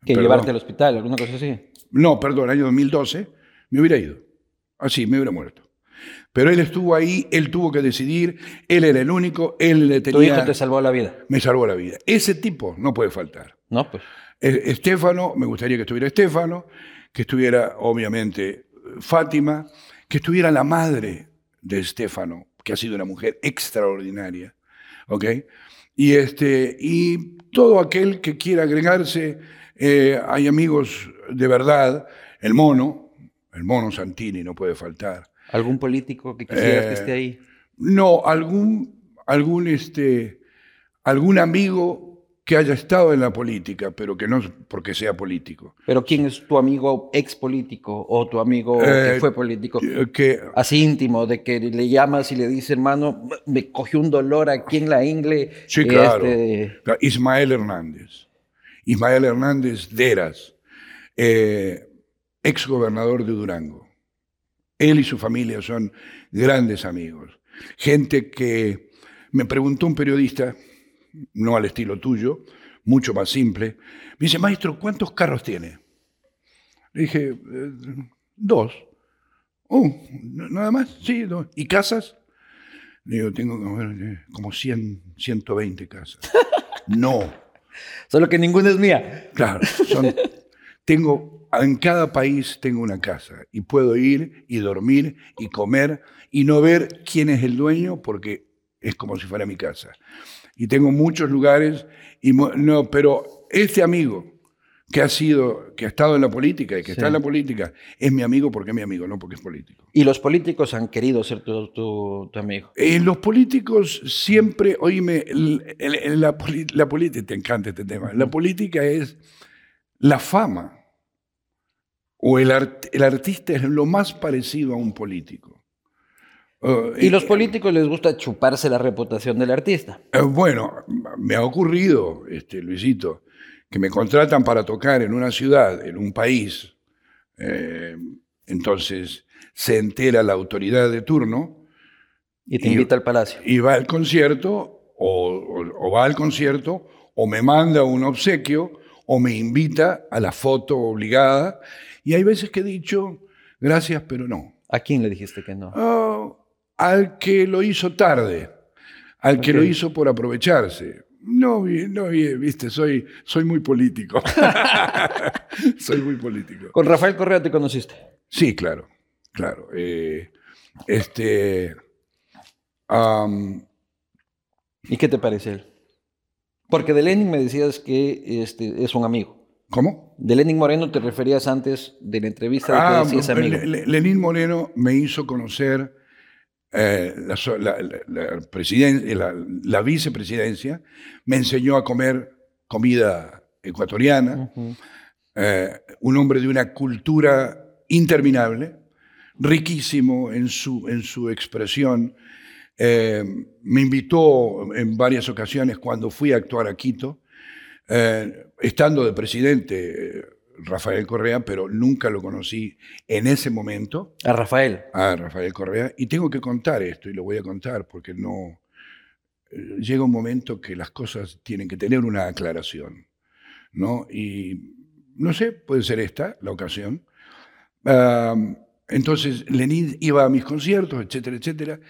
que llevarte al hospital, alguna cosa así. No, perdón, año 2012, me hubiera ido. Así, me hubiera muerto. Pero él estuvo ahí, él tuvo que decidir, él era el único, él le tenía... Tu hijo te salvó la vida. Me salvó la vida. Ese tipo no puede faltar. No, pues. Estefano, me gustaría que estuviera Estefano, que estuviera, obviamente, Fátima, que estuviera la madre de Estefano, que ha sido una mujer extraordinaria, ¿ok? Y, este, y todo aquel que quiera agregarse eh, hay amigos de verdad, el mono, el mono Santini no puede faltar. ¿Algún político que quisieras que esté ahí? No, algún, algún, este, algún amigo que haya estado en la política, pero que no porque sea político. Pero ¿quién es tu amigo ex político o tu amigo que Eh, fue político? Que, Así íntimo, de que le llamas y le dices, hermano, me cogió un dolor aquí en la ingle. sí, claro. este, Ismael Hernández. Ismael Hernández Deras, eh, ex gobernador de Durango. Él y su familia son grandes amigos. Gente que me preguntó un periodista, no al estilo tuyo, mucho más simple, me dice, maestro, ¿cuántos carros tiene? Le dije, "Eh, dos. Oh, nada más, sí, dos. ¿Y casas? Le digo, tengo como, eh, como 100, 120 casas. no, Solo que ninguna es mía. claro, tengo, en cada país tengo una casa y puedo ir y dormir y comer y no ver quién es el dueño porque es como si fuera mi casa. Y tengo muchos lugares, y no, pero este amigo que ha sido, que ha estado en la política y que Sí. está en la política, es mi amigo porque es mi amigo, no porque es político. Y los políticos han querido ser tu, tu- tu amigo. Eh, los políticos siempre, oíme, el- el- el- la, política, te encanta este tema, la política es la fama, o el, art- el artista es lo más parecido a un político. Uh, Y los eh, políticos les gusta chuparse la reputación del artista. eh, bueno, me ha ocurrido, este, Luisito, que me contratan para tocar en una ciudad, en un país, eh, entonces se entera la autoridad de turno, Y te Y- invita al palacio. y va al concierto, o, o- o va al concierto, o me manda un obsequio, o me invita a la foto obligada. Y hay veces que he dicho, gracias, pero no. ¿A quién le dijiste que no? Ah, al que lo hizo tarde, al que lo hizo por aprovecharse. No, no, vi- viste, soy, soy muy político. soy muy político. Con Rafael Correa te conociste. Sí, claro, claro. Eh, este, ¿Y qué te parece él? Porque de Lenin me decías que este, es un amigo. ¿Cómo? De Lenin Moreno te referías antes de la entrevista de que Ah, decías amigo. Le- Le- Lenín Moreno me hizo conocer eh, la, vicepresidencia, me enseñó a comer comida ecuatoriana, eh, un hombre de una cultura interminable, riquísimo en su, en su expresión. Eh, me invitó en varias ocasiones cuando fui a actuar a Quito, estando de presidente Rafael Correa, pero nunca lo conocí en ese momento A Rafael. a Rafael Correa. Y tengo que contar esto, y lo voy a contar, porque no... eh, Llega un momento que las cosas tienen que tener una aclaración, ¿no? Y no sé, puede ser esta la ocasión. Entonces, Lenin iba a mis conciertos, etcétera, etcétera,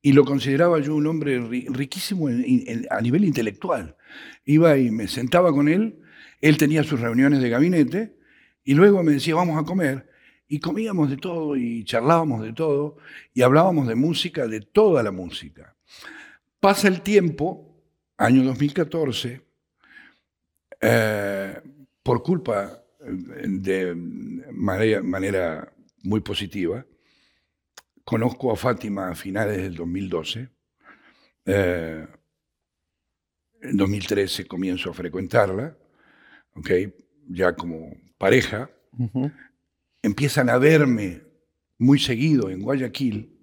y lo consideraba yo un hombre ri- riquísimo en- en- a nivel intelectual. Iba y me sentaba con él, él tenía sus reuniones de gabinete, y luego me decía, vamos a comer, y comíamos de todo, y charlábamos de todo, y hablábamos de música, de toda la música. Pasa el tiempo, año 2014, eh, por culpa eh, de manera, muy positiva, conozco a Fátima a finales del 2012. eh, en 2013 comienzo a frecuentarla, ¿ok? ya como pareja. Empiezan a verme muy seguido en Guayaquil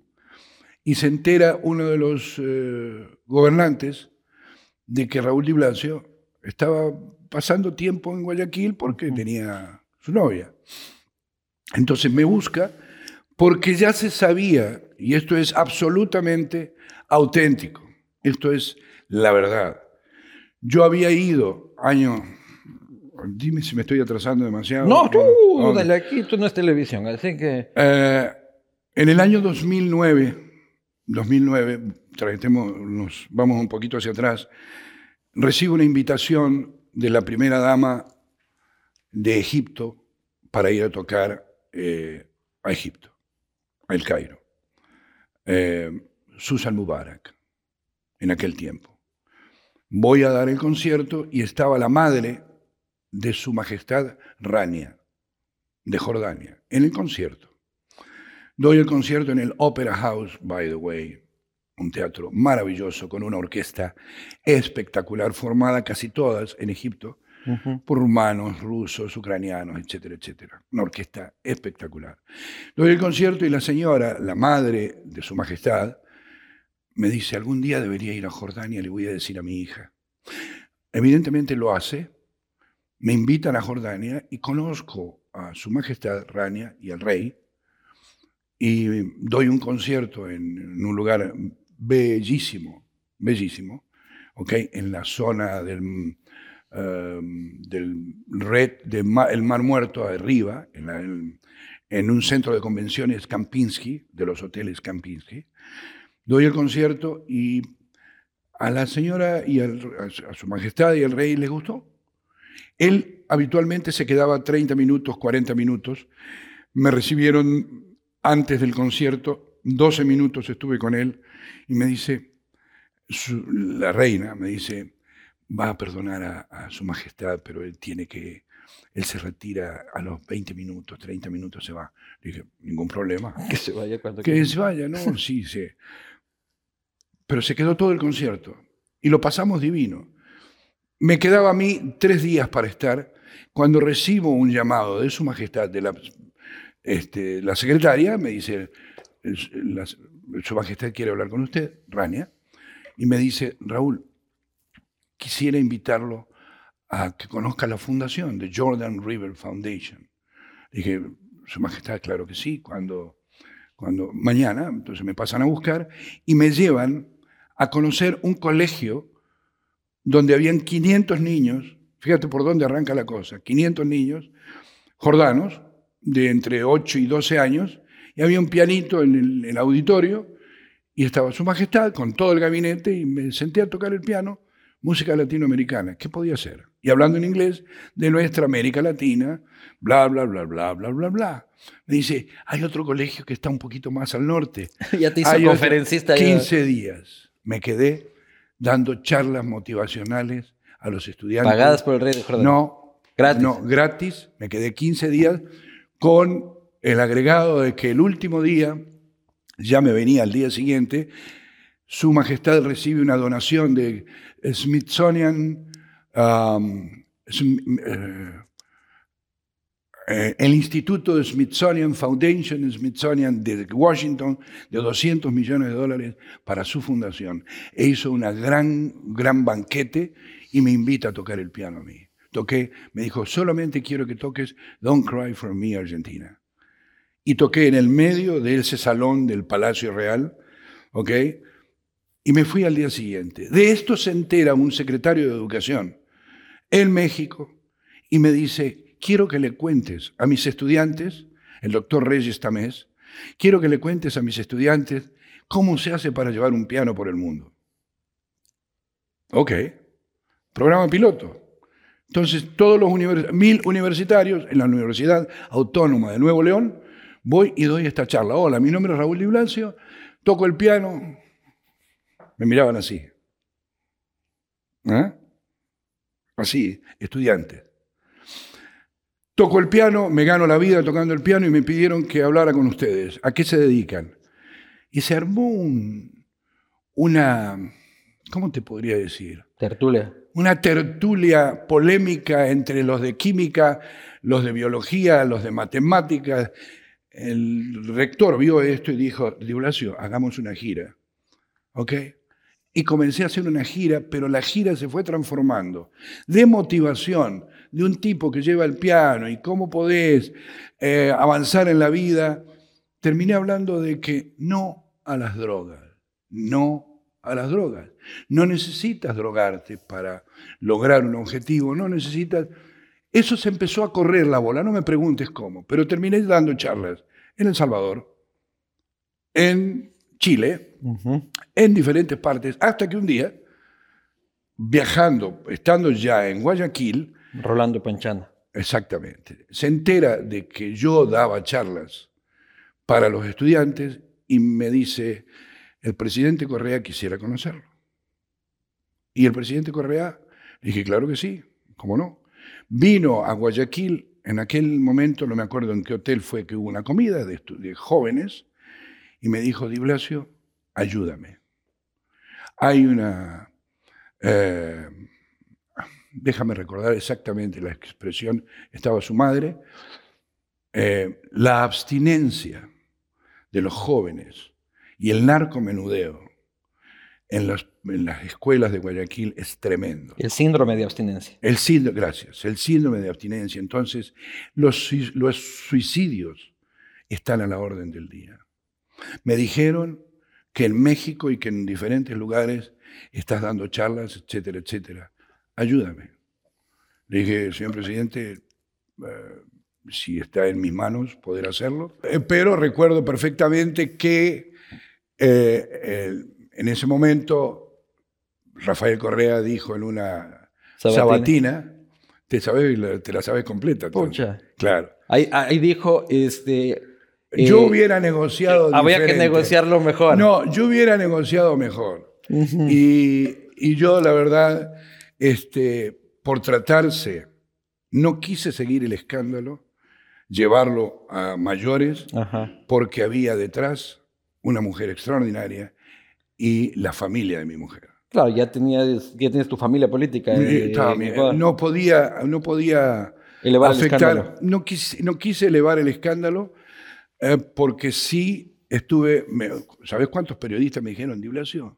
y se entera uno de los eh, gobernantes de que Raúl Di Blasio estaba pasando tiempo en Guayaquil porque tenía su novia. Entonces me busca porque ya se sabía, y esto es absolutamente auténtico, esto es la verdad. Yo había ido año, dime si me estoy atrasando demasiado. No, tú, No, dale aquí, tú no es televisión, así que... eh, en el año 2009, 2009, tratemos- nos vamos un poquito hacia atrás, recibo una invitación de la primera dama de Egipto para ir a tocar eh, a Egipto, a El Cairo. Eh, Susan Mubarak, en aquel tiempo. Voy a dar el concierto y estaba la madre de su majestad Rania, de Jordania, en el concierto. Doy el concierto en el Opera House, by the way, un teatro maravilloso con una orquesta espectacular, formada casi todas en Egipto por rumanos, rusos, ucranianos, etcétera, etcétera. Una orquesta espectacular. Doy el concierto y la señora, la madre de su majestad, me dice, algún día debería ir a Jordania, le voy a decir a mi hija. Evidentemente lo hace, me invitan a Jordania y conozco a su majestad Rania y al rey, y doy un concierto en, un lugar bellísimo, bellísimo, ¿okay? en la zona del, em, del red del Mar Muerto arriba, en, en, un centro de convenciones Kampinsky, de los hoteles Kampinsky. Doy el concierto y a la señora y a su majestad y al rey les gustó. Él habitualmente se quedaba 30 minutos, 40 minutos. Me recibieron antes del concierto, 12 minutos estuve con él y me dice, la reina me dice, va a perdonar a, su majestad, pero él tiene que, él se retira a los 20 minutos, 30 minutos se va. Le dije, ningún problema. Que se vaya cuando Que se vaya, no, sí, sí. Pero se quedó todo el concierto y lo pasamos divino. Me quedaba a mí tres días para estar cuando recibo un llamado de su majestad, de la este, secretaria me dice, su majestad quiere hablar con usted, Rania, y me dice, Raúl, quisiera invitarlo a que conozca la fundación de Jordan River Foundation. Dije, su majestad, claro que sí, cuando, cuando mañana, entonces me pasan a buscar y me llevan a conocer un colegio donde habían 500 niños, fíjate por dónde arranca la cosa, 500 niños jordanos, de entre 8 y 12 años, y había un pianito en el, auditorio, y estaba su majestad con todo el gabinete, y me senté a tocar el piano, música latinoamericana. ¿Qué podía hacer? Y hablando en inglés de nuestra América Latina, bla, bla, bla, bla, bla, bla, bla. Me dice, hay otro colegio que está un poquito más al norte. ya te hizo conferencista. 15 días. Me quedé dando charlas motivacionales a los estudiantes. ¿Pagadas por el rey de Jordania? No, gratis. No, gratis. Me quedé 15 días con el agregado de que el último día, ya me venía al día siguiente, su Majestad recibe una donación de Smithsonian, um, eh, eh, el Instituto Smithsonian Foundation, Smithsonian de Washington, de 200 millones de dólares para su fundación. E hizo una gran, gran banquete y me invita a tocar el piano a mí toqué, me dijo, solamente quiero que toques Don't Cry for Me, Argentina. Y toqué en el medio de ese salón del Palacio Real, ¿ok? Y me fui al día siguiente. De esto se entera un secretario de Educación en México y me dice, quiero que le cuentes a mis estudiantes, el doctor Reyes Tamés, quiero que le cuentes a mis estudiantes cómo se hace para llevar un piano por el mundo. Ok, programa piloto. Entonces, todos los mil universitarios en la Universidad Autónoma de Nuevo León, voy y doy esta charla. Hola, mi nombre es Raúl Di Blasio, toco el piano. Me miraban así. ¿Eh? Así, estudiante. Toco el piano, me gano la vida tocando el piano y me pidieron que hablara con ustedes. ¿A qué se dedican? Y se armó una, ¿cómo te podría decir? Tertulia una tertulia polémica entre los de química, los de biología, los de matemáticas. El rector vio esto y dijo, Di hagamos una gira. ¿Ok? Y comencé a hacer una gira, pero la gira se fue transformando de motivación de un tipo que lleva el piano y cómo podés eh, avanzar en la vida. Terminé hablando de que no a las drogas, no a las drogas. No necesitas drogarte para lograr un objetivo, no necesitas... Eso se empezó a correr la bola, no me preguntes cómo, pero terminé dando charlas en El Salvador, en Chile, en diferentes partes, hasta que un día, viajando, estando ya en Guayaquil, Rolando Panchana. Exactamente. Se entera de que yo daba charlas para los estudiantes y me dice, el presidente Correa quisiera conocerlo. Y el presidente Correa, dije, claro que sí, ¿cómo no? Vino a Guayaquil, en aquel momento, no me acuerdo en qué hotel fue que hubo una comida de, jóvenes, y me dijo, Di Blasio, ayúdame. hay una... eh, déjame recordar exactamente la expresión, estaba su madre, eh, la abstinencia de los jóvenes y el narcomenudeo en, las- en las escuelas de Guayaquil es tremendo. El síndrome de abstinencia. El síndrome, gracias, el síndrome de abstinencia. Entonces, los, los suicidios están a la orden del día. Me dijeron que en México y que en diferentes lugares estás dando charlas, etcétera, etcétera. Ayúdame. Le dije, señor presidente, eh, si está en mis manos poder hacerlo. Eh, pero recuerdo perfectamente que eh, en ese momento Rafael Correa dijo en una Sabatina. sabatina, te, sabes, te la sabes completa. Pucha. Claro. Ahí, ahí dijo, este... Yo eh, hubiera negociado. Había que negociarlo mejor. No, yo hubiera negociado mejor. Y yo, la verdad, este, por tratarse, no quise seguir el escándalo, llevarlo a mayores, Ajá. porque había detrás una mujer extraordinaria y la familia de mi mujer. Claro, ya tenías, ya tienes tu familia política. eh. Ecuador. no podía, no podía Elevar el afectar, escándalo. no quise, no quise elevar el escándalo eh, porque sí estuve, me- ¿sabes cuántos periodistas me dijeron, Di Blasio,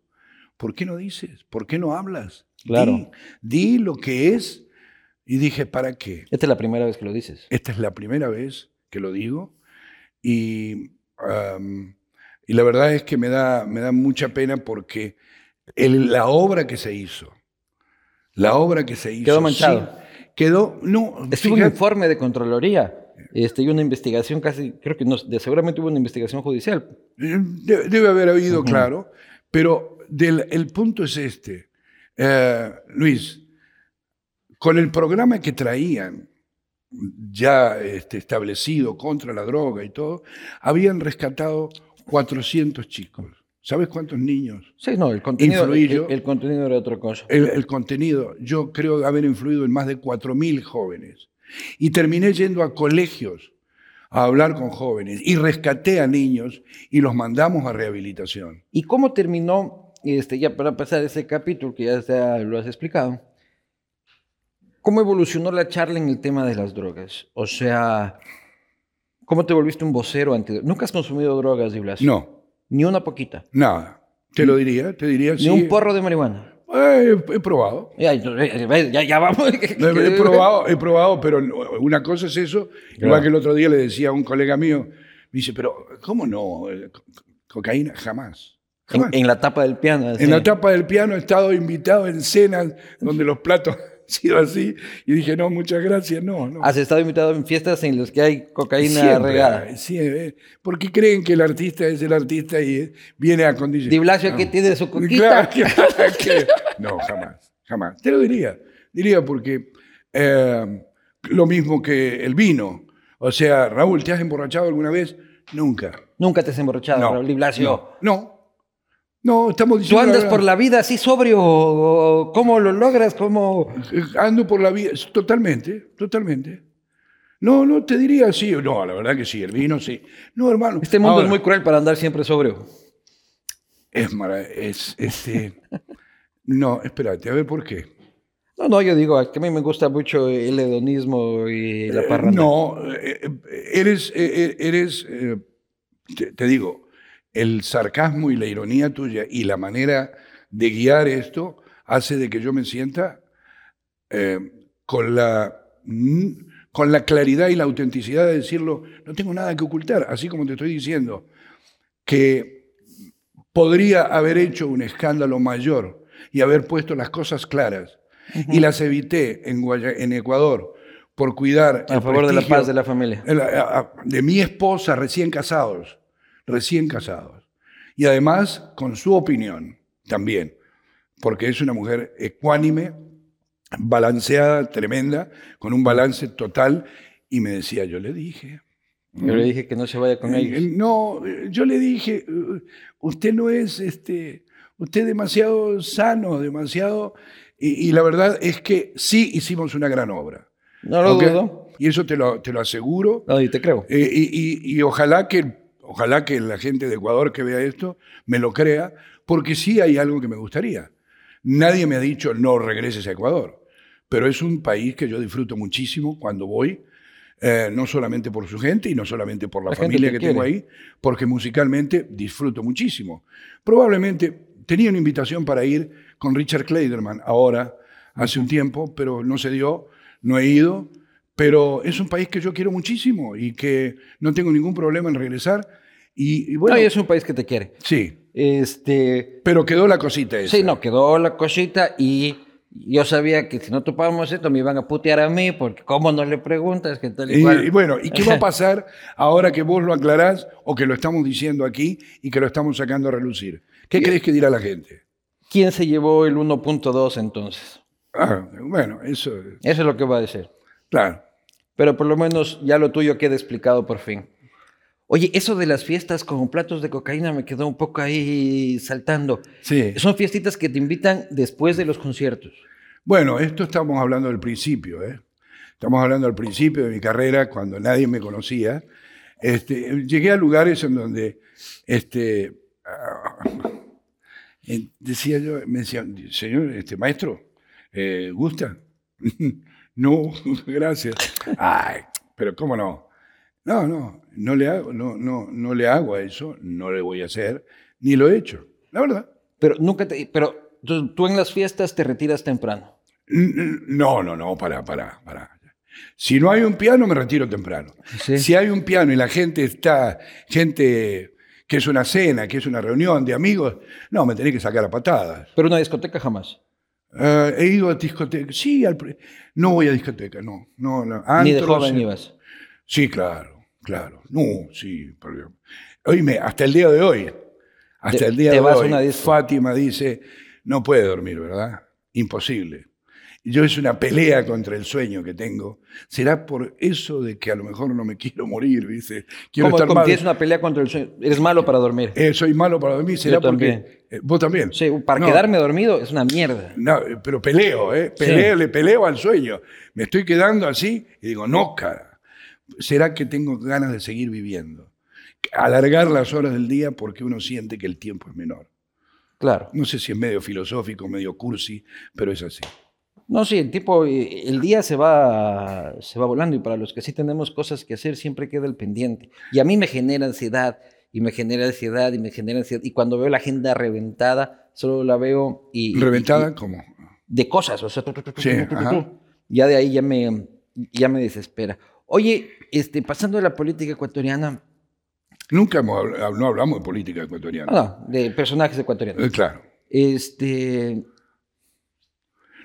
¿por qué no dices? ¿Por qué no hablas? Claro. Di, di lo que es. Y dije, ¿para qué? Esta es la primera vez que lo dices. Esta es la primera vez que lo digo y, y la verdad es que me da, me da mucha pena porque el- la obra que se hizo, la obra que se hizo... Quedó manchado. sí, quedó, no, Estuvo un informe de Contraloría. Este, y una investigación casi, creo que no, de- seguramente hubo una investigación judicial. de- debe haber habido, claro, pero del- el punto es este. Eh, Luis, con el programa que traían, ya este, establecido contra la droga y todo, habían rescatado 400 chicos. ¿Sabes cuántos niños? Sí, no, el contenido, el, el contenido era otra cosa. El, el contenido, yo creo haber influido en más de 4.000 jóvenes. Y terminé yendo a colegios a hablar con jóvenes y rescaté a niños y los mandamos a rehabilitación. ¿Y cómo terminó, este, ya para pasar ese capítulo que ya lo has explicado, cómo evolucionó la charla en el tema de las drogas? O sea, ¿cómo te volviste un vocero anti ¿Nunca has consumido drogas, Di Blasio? No, Ni una poquita. nada. Te lo diría, te diría Ni sí. un porro de marihuana. Eh, he probado. Ya, ya, ya, ya vamos. He, he probado, he probado, pero una cosa es eso. Igual Claro. que el otro día le decía a un colega mío, me dice, pero ¿cómo no? Eh, co- Cocaína, jamás. En, la tapa del piano. así. En la tapa del piano he estado invitado en cenas donde los platos han sido así. Y dije, no, muchas gracias, no, no. Has estado invitado en fiestas en las que hay cocaína Siempre regada. hay, siempre. Porque creen que el artista es el artista y eh, viene a condicionar. Di Blasio que tiene su coquita. Claro, que- que- no, jamás, jamás. Te lo diría. Diría porque eh, lo mismo que el vino. O sea, Raúl, ¿te has emborrachado alguna vez? Nunca. Nunca te has emborrachado, No, Raúl Di Blasio. No, no. No, estamos ¿Tú diciendo. andas verdad. por la vida así sobrio? ¿Cómo lo logras? ¿Cómo...? Eh, Ando por la vida, totalmente, totalmente. No, no te diría sí. No, la verdad que sí, el vino sí. No, hermano. Este mundo Ahora, es muy cruel para andar siempre sobrio. Es mara- es este. no, espérate, a ver por qué. No, no, yo digo, que a mí me gusta mucho el hedonismo y la parranda. No, eh, eh, eres, eh, eh, eres eh, te, te digo, el sarcasmo y la ironía tuya y la manera de guiar esto hace de que yo me sienta eh, con, la, mm, con la claridad y la autenticidad de decirlo, no tengo nada que ocultar, así como te estoy diciendo que podría haber hecho un escándalo mayor y haber puesto las cosas claras. Y las evité en, Guaya- en Ecuador por cuidar A favor de la paz de la familia. de mi esposa recién casados, recién casados. Y además con su opinión también, porque es una mujer ecuánime, balanceada, tremenda, con un balance total. Y me decía, yo le dije. Yo le dije que no se vaya con Eh, ellos. No, eh, yo le dije, eh, usted no es, este, usted es demasiado sano, demasiado... Y, y la verdad es que sí hicimos una gran obra. No lo ¿ok? dudo. Y eso te lo, te lo aseguro. No, y te creo. Eh, y, y- y ojalá, que, ojalá que la gente de Ecuador que vea esto me lo crea, porque sí hay algo que me gustaría. Nadie me ha dicho no regreses a Ecuador, pero es un país que yo disfruto muchísimo cuando voy, eh, no solamente por su gente y no solamente por la, familia que, tengo ahí, porque musicalmente disfruto muchísimo. Probablemente tenía una invitación para ir con Richard Kleiderman ahora, hace un tiempo, pero no se dio, no he ido, pero es un país que yo quiero muchísimo y que no tengo ningún problema en regresar. Y, bueno, es un país que te quiere. Sí. Este, pero quedó la cosita esa. Sí, no, quedó la cosita y yo sabía que si no topábamos esto me iban a putear a mí, porque ¿cómo no le preguntas? Que tal y, y, bueno, ¿y qué va a pasar ahora que vos lo aclarás o que lo estamos diciendo aquí y que lo estamos sacando a relucir? ¿Qué crees que dirá la gente? ¿Quién se llevó el 1.2 entonces? Ah, bueno, eso... Eso es lo que va a decir. Claro. Pero por lo menos ya lo tuyo queda explicado por fin. Oye, eso de las fiestas con platos de cocaína me quedó un poco ahí saltando. Sí. Son fiestitas que te invitan después de los conciertos. Bueno, esto estamos hablando del principio, ¿eh? Estamos hablando del principio de mi carrera, cuando nadie me conocía. Este, llegué a lugares en donde este, ah, decía yo, me decía, señor, este maestro, eh, ¿gusta? no, gracias. Ay, pero ¿cómo no? No, no, no le hago, no, no, no le hago a eso, no le voy a hacer, ni lo he hecho, la verdad. Pero nunca te, pero tú en las fiestas te retiras temprano. No, no, no, para, para, para. Si no hay un piano, me retiro temprano. Si hay un piano y la gente está, gente que es una cena, que es una reunión de amigos, no, me tenés que sacar a patadas. Pero una discoteca jamás. Eh, he ido a discoteca, sí, no voy a discoteca, no. no, no. Ni de joven ibas. Sí, claro, claro. No, sí. Oíme, hasta el día de hoy, hasta el día de hoy, Fátima dice, no puede dormir, ¿verdad? Imposible yo es una pelea contra el sueño que tengo. Será por eso de que a lo mejor no me quiero morir, dice. Quiero estar mal. tienes una pelea contra el sueño? ¿Eres malo para dormir? Eh, soy malo para dormir. ¿Será yo también. Eh, ¿Vos también? Sí, para quedarme dormido es una mierda. No, pero peleo, ¿eh? Peleo, le peleo al sueño. Me estoy quedando así y digo, no, cara. ¿Será que tengo ganas de seguir viviendo? Alargar las horas del día porque uno siente que el tiempo es menor. Claro. No sé si es medio filosófico, medio cursi, pero es así. No, sí, el tipo, eh, el día se va, se va volando y para los que sí tenemos cosas que hacer siempre queda el pendiente. Y a mí me genera ansiedad y me genera ansiedad y me genera ansiedad. Y cuando veo la agenda reventada, solo la veo y... ¿Reventada cómo? De cosas, o sea, ya de ahí ya me, ya me desespera. Oye, este, pasando de la política ecuatoriana... Nunca no hablamos de política ecuatoriana. No, de personajes ecuatorianos. Eh, claro. Este,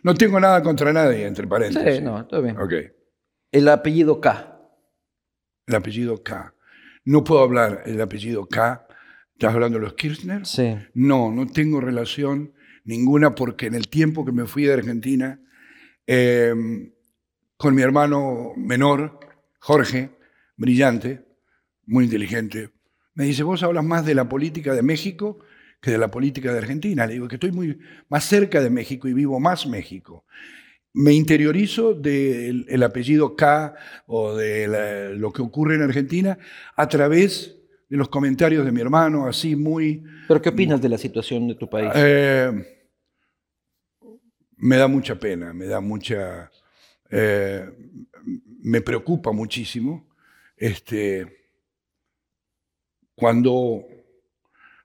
no tengo nada contra nadie, entre paréntesis. Sí, no, todo bien. Ok. El apellido K. El apellido K. No puedo hablar el apellido K. ¿Estás hablando de los Kirchner? Sí. No, no tengo relación ninguna porque en el tiempo que me fui de Argentina, em, con mi hermano menor, Jorge, brillante, muy inteligente, me dice, vos hablas más de la política de México que de la política de Argentina. Le digo que estoy muy más cerca de México y vivo más México. Me interiorizo del apellido K o de lo que ocurre en Argentina a través de los comentarios de mi hermano, así muy... ¿Pero qué opinas de la situación de tu país? Eh, me da mucha pena, me da mucha... Eh, me preocupa muchísimo. Este, cuando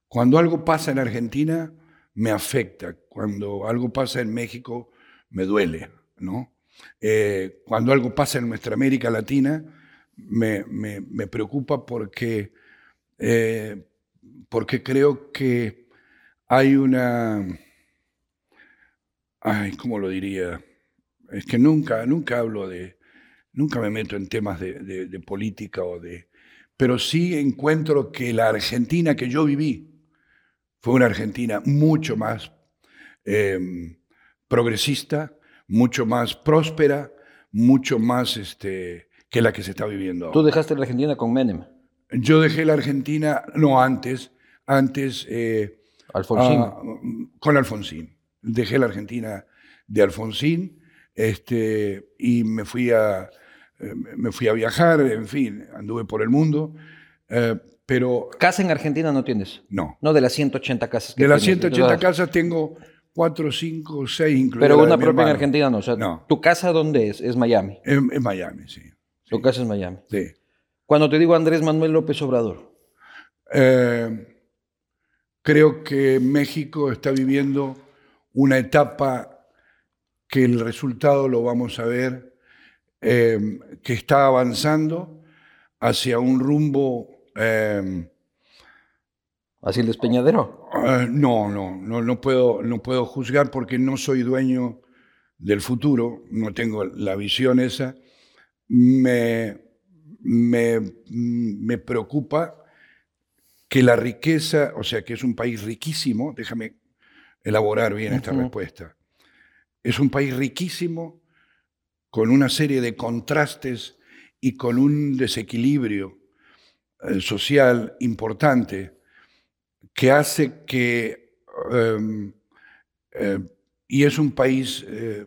cuando algo pasa en Argentina, me afecta. Cuando algo pasa en México, me duele. ¿no? Eh, cuando algo pasa en nuestra América Latina, me, preocupa porque, eh, porque creo que hay una... Ay, ¿cómo lo diría? Es que nunca, nunca hablo de... Nunca me meto en temas de política o de... Pero sí encuentro que la Argentina que yo viví, fue una Argentina mucho más em, progresista, mucho más próspera, mucho más este, que la que se está viviendo ahora. ¿Tú dejaste la Argentina con Menem? Yo dejé la Argentina, no antes, antes... Eh, Alfonsín. Ah, con Alfonsín. Dejé la Argentina de Alfonsín este, y me fui, a, eh, me fui a viajar, en fin, anduve por el mundo. Eh, pero Casa en Argentina no tienes. no. No de las 180 casas que De las tienes, 180 todas. casas tengo 4, 5, 6 incluidas. Pero una propia en. Argentina no. O sea, No. ¿tu casa dónde es? Es Miami. En, en Miami, sí. Tu casa es Miami. sí. Cuando te digo Andrés Manuel López Obrador, Eh, creo que México está viviendo una etapa que el resultado lo vamos a ver, eh, que está avanzando hacia un rumbo... eh, así el despeñadero. Eh, no, no, no, no puedo, no puedo juzgar porque no soy dueño del futuro, no tengo la visión esa. Me, me, me preocupa que la riqueza, o sea, que es un país riquísimo, déjame elaborar bien esta respuesta, es un país riquísimo con una serie de contrastes y con un desequilibrio eh, social importante que hace que, em, eh, y es un país, eh,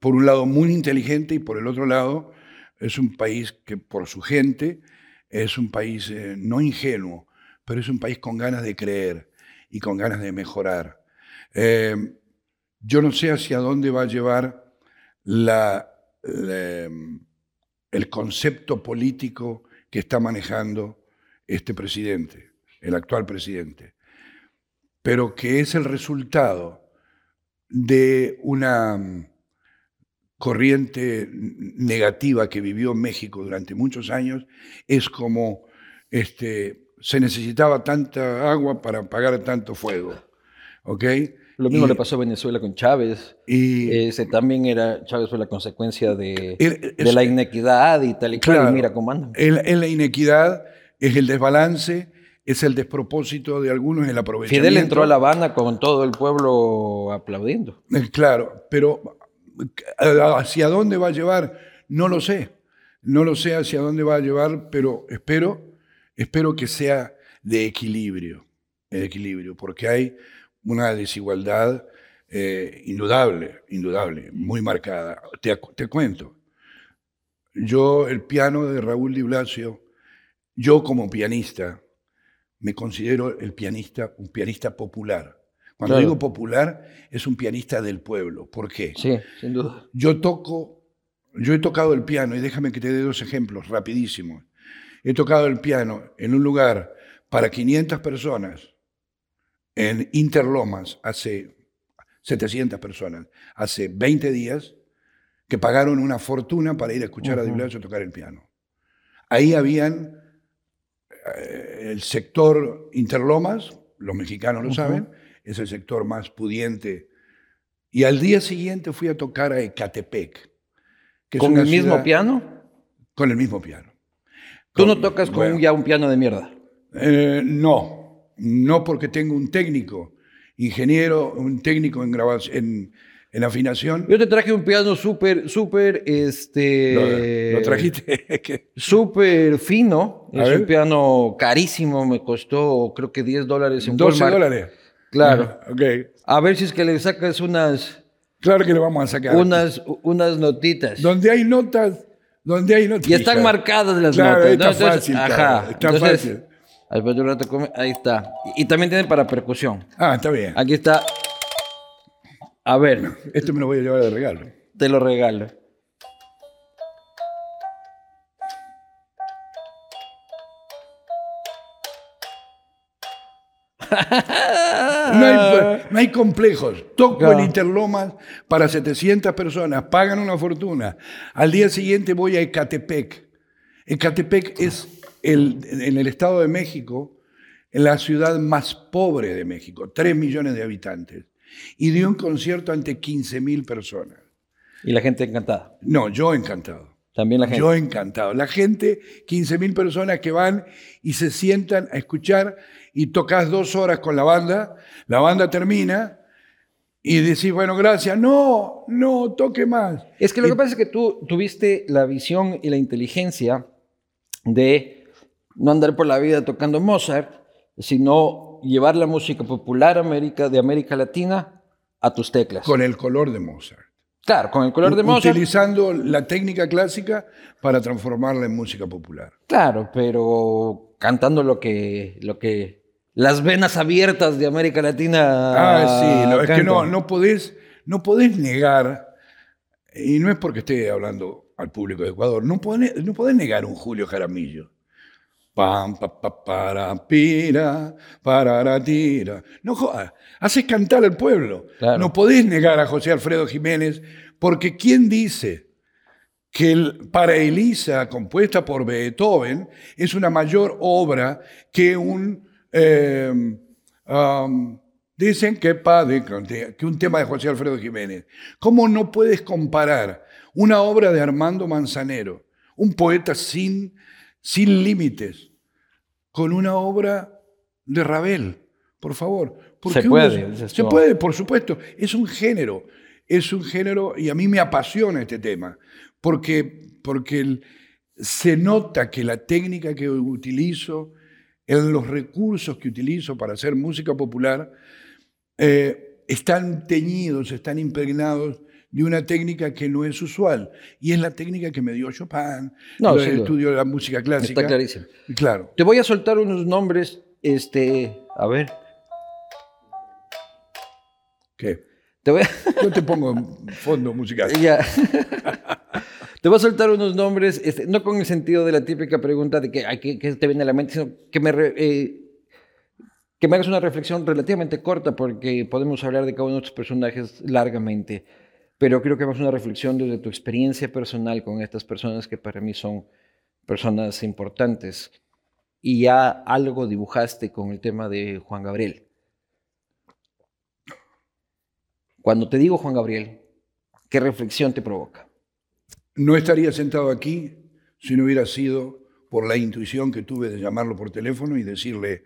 por un lado, muy inteligente y por el otro lado, es un país que por su gente es un país eh, no ingenuo, pero es un país con ganas de creer y con ganas de mejorar. Eh, yo no sé hacia dónde va a llevar la, el concepto político que está manejando este presidente, el actual presidente, pero que es el resultado de una mm, corriente negativa que vivió México durante muchos años, es como este, se necesitaba tanta agua para apagar tanto fuego. Lo mismo Y- le pasó a Venezuela con Chávez. Y, Ese también era, Chávez fue la consecuencia de, el- de es- la inequidad y tal y cual. Claro. Y mira cómo andan. en la inequidad es el desbalance, es el despropósito de algunos, el aprovechamiento. Fidel entró a La Habana con todo el pueblo aplaudiendo. Eh, Claro, pero eh, hacia dónde va a llevar, no lo sé. No lo sé hacia dónde va a llevar, pero espero, espero que sea de equilibrio, de equilibrio, porque hay una desigualdad eh, indudable, indudable, muy marcada. Te, te cuento, yo el piano de Raúl Di Blasio, yo como pianista, me considero el pianista, un pianista popular. Cuando Claro. digo popular, es un pianista del pueblo. ¿Por qué? Sí, sin duda. Yo toco, yo he tocado el piano, y déjame que te dé dos ejemplos rapidísimos. He tocado el piano en un lugar para 500 personas, en Interlomas, hace 700 personas, hace 20 días, que pagaron una fortuna para ir a escuchar a Di Ujú. Blasio tocar el piano. Ahí habían eh, el sector Interlomas, los mexicanos lo Ujú. saben, es el sector más pudiente. Y al día siguiente fui a tocar a Ecatepec. que es ¿Con una el mismo ciudad- piano? Con el mismo piano. Tú Con- no tocas con bueno, ya un piano de mierda. eh, no, no porque tengo un técnico, ingeniero, un técnico en grabación, en, en afinación. Yo te traje un piano súper, súper, este... Lo, lo trajiste. Súper fino. A es ver. un piano carísimo. Me costó creo que 10 dólares en 12 Walmart. dólares. Claro. Ah, ok. A ver si es que le sacas unas, Claro que le vamos a sacar. unas, unas notitas. Donde hay notas, donde hay notas. Y están marcadas las Claro, notas. está. Entonces, fácil, Ajá. claro, está Entonces, fácil. Ahí está. Y, y también tiene para percusión. Ah, está bien. Aquí está. A ver, Esto me lo voy a llevar de regalo. te lo regalo. No hay, no hay complejos. Toco Claro. en Interlomas para 700 personas, pagan una fortuna. Al día siguiente voy a Ecatepec. Ecatepec es el, en el Estado de México, la ciudad más pobre de México, 3 millones de habitantes. Y di un concierto ante 15 mil personas. Y la gente encantada. No, yo encantado. También la gente. Yo encantado. La gente, 15 mil personas que van y se sientan a escuchar y tocas dos horas con la banda, la banda termina y decís, bueno, gracias. No, no, toque más. Es que lo Y- que pasa es que tú tuviste la visión y la inteligencia de no andar por la vida tocando Mozart, sino llevar la música popular América, de América Latina a tus teclas. Con el color de Mozart. claro, con el color de Mozart. Utilizando la técnica clásica para transformarla en música popular. Claro, pero cantando lo que, lo que las venas abiertas de América Latina. Ah, sí, lo- es que no, no, podés, no podés negar, y no es porque esté hablando al público de Ecuador, no podés, no podés negar un Julio Jaramillo. Pam, pa, pa, para, pira, para, tira. No jodas, haces cantar al pueblo. Claro. No podés negar a José Alfredo Jiménez, porque ¿quién dice que el Para Elisa, compuesta por Beethoven, es una mayor obra que un... eh, um, dicen que, padre, que un tema de José Alfredo Jiménez. ¿Cómo no puedes comparar una obra de Armando Manzanero, un poeta sin, sin límites, con una obra de Ravel? Por favor. Porque Se puede, Se puede, por supuesto. Es un género. Es un género y a mí me apasiona este tema. Porque, porque el- se nota que la técnica que utilizo, en los recursos que utilizo para hacer música popular, eh, están teñidos, están impregnados de una técnica que no es usual. Y es la técnica que me dio Chopin, No, el estudio de la música clásica. Está clarísimo. Claro. Te voy a soltar unos nombres, este, a ver, ¿Qué? te voy a, Yo te pongo en fondo musical. ya. Te voy a soltar unos nombres, este, no con el sentido de la típica pregunta de que, ay, ¿qué, qué te viene a la mente, sino que me, eh, que me hagas una reflexión relativamente corta, porque podemos hablar de cada uno de estos personajes largamente, pero creo que hagas una reflexión desde tu experiencia personal con estas personas que para mí son personas importantes. Y ya algo dibujaste con el tema de Juan Gabriel. Cuando te digo Juan Gabriel, ¿qué reflexión te provoca? No estaría sentado aquí si no hubiera sido por la intuición que tuve de llamarlo por teléfono y decirle,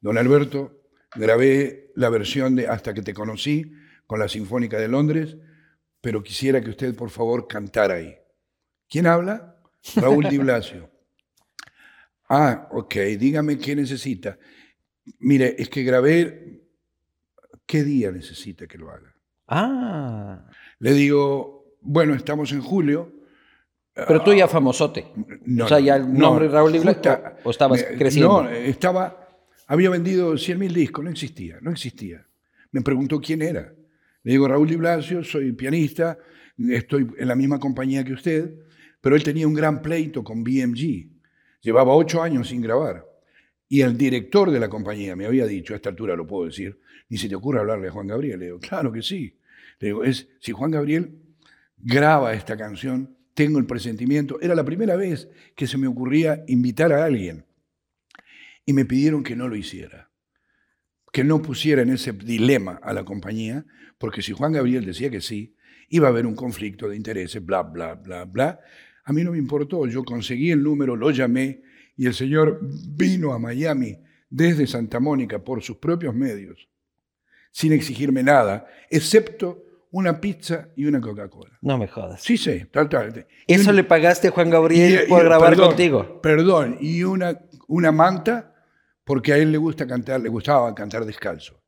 don Alberto, grabé la versión de Hasta que te conocí con la Sinfónica de Londres, pero quisiera que usted por favor cantara ahí. ¿Quién habla? Raúl Di Blasio. Ah, ok, dígame qué necesita. Mire, es que grabé, ¿qué día necesita que lo haga? Ah, Le digo, bueno, estamos en julio, pero tú ya famosote. No, o sea, ya el no, nombre Raúl Di Blasio, justa- o, estabas creciendo. No, estaba, había vendido 100.000 discos, no existía, no existía. Me preguntó quién era. Le digo, Raúl Di soy pianista, estoy en la misma compañía que usted, pero él tenía un gran pleito con BMG. Llevaba ocho años sin grabar. Y el director de la compañía me había dicho, a esta altura lo puedo decir, ni se te ocurre hablarle a Juan Gabriel. Le digo, claro que sí. Le digo, es, si Juan Gabriel graba esta canción, tengo el presentimiento. Era la primera vez que se me ocurría invitar a alguien. Y me pidieron que no lo hiciera, que no pusiera en ese dilema a la compañía, porque si Juan Gabriel decía que sí, iba a haber un conflicto de intereses, bla, bla, bla, bla. A mí no me importó, yo conseguí el número, lo llamé y el señor vino a Miami desde Santa Mónica por sus propios medios, sin exigirme nada, excepto una pizza y una Coca-Cola. No me jodas. Sí, sí, tal, tal. Eso Y- le pagaste a Juan Gabriel y- y- por grabar perdón, contigo. Perdón, y una, una manta, porque a él le gusta cantar, le gustaba cantar descalzo.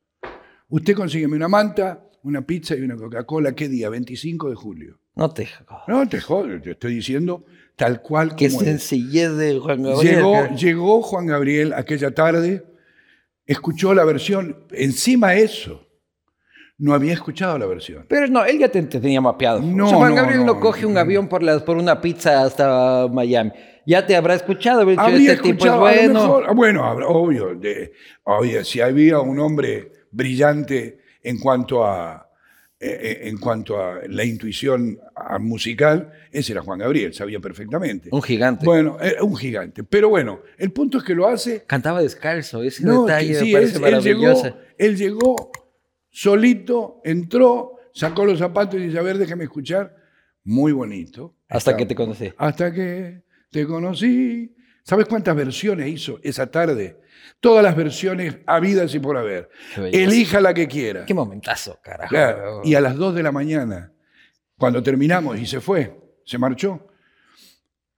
Usted consígueme una manta, una pizza y una Coca-Cola, ¿qué día? 25 de julio. No te jodas. No, te jodes, te estoy diciendo tal cual Qué como es. sencillez de Juan Gabriel. Llegó, Juan Gabriel aquella tarde, escuchó la versión, encima eso, no había escuchado la versión. Pero no, él ya te, te tenía mapeado. No, O sea, Juan no, Gabriel no, no, coge un avión por, las, por una pizza hasta Miami. Ya te habrá escuchado. dicho, Habría este tipo es escuchado, a lo bueno. ah, bueno, obvio, de- obvio, si había un hombre brillante en cuanto a, eh, eh, en cuanto a la intuición ah, musical, ese era Juan Gabriel, sabía perfectamente. Un gigante. Bueno, era un gigante. Pero bueno, el punto es que lo hace. Cantaba descalzo. Ese No, detalle sí, me parece él, él llegó, maravilloso. él llegó solito, entró, sacó los zapatos y dice, a ver, déjame escuchar. Muy bonito. Hasta que te conocí. hasta que te conocí. ¿Sabes cuántas versiones hizo esa tarde? Todas las versiones habidas y por haber. Elija la que quiera. Qué momentazo, carajo. Claro. Y a las 2 de la mañana, cuando terminamos y se fue, se marchó,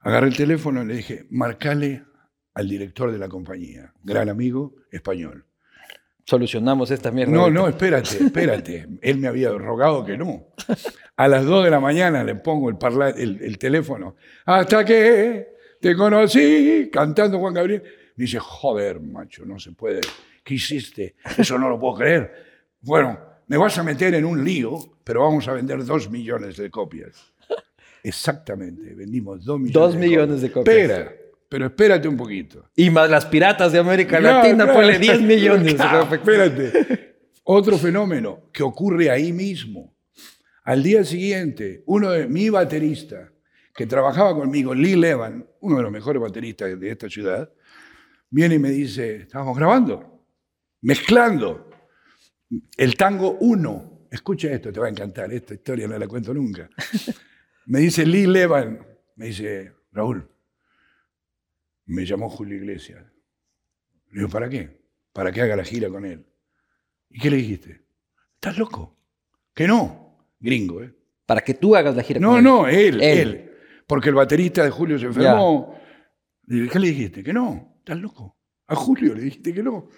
agarré el teléfono y le dije, marcale al director de la compañía, gran amigo español. Solucionamos esta mierda. No, no, espérate, espérate. Él me había rogado que no. A las 2 de la mañana le pongo el, parla- el, el teléfono. Hasta que te conocí, cantando Juan Gabriel. Me dice, joder, macho, no se puede. ¿Qué hiciste? Eso no lo puedo creer. Bueno, me vas a meter en un lío, pero vamos a vender dos millones de copias. Exactamente, vendimos dos millones, Dos millones de copias. Espera, pero espérate un poquito. Y más las piratas de América Claro, Latina, claro. ponle 10 millones. Claro, espérate. Otro fenómeno que ocurre ahí mismo. Al día siguiente, uno de mi baterista, que trabajaba conmigo, Lee Levan, uno de los mejores bateristas de esta ciudad, viene y me dice, estábamos grabando, mezclando el tango 1. Escucha esto, te va a encantar, esta historia no la cuento nunca. Me dice Lee Levan, me dice, Raúl, me llamó Julio Iglesias. Le digo, ¿para qué? Para que haga la gira con él. ¿Y qué le dijiste? ¿Estás loco? Que no. Gringo, ¿eh? Para que tú hagas la gira. No, con él. no, él, Él. él, Porque el baterista de Julio se enfermó. Le dije, ¿qué le dijiste? Que no. ¿Estás loco? A Julio le dijiste que no.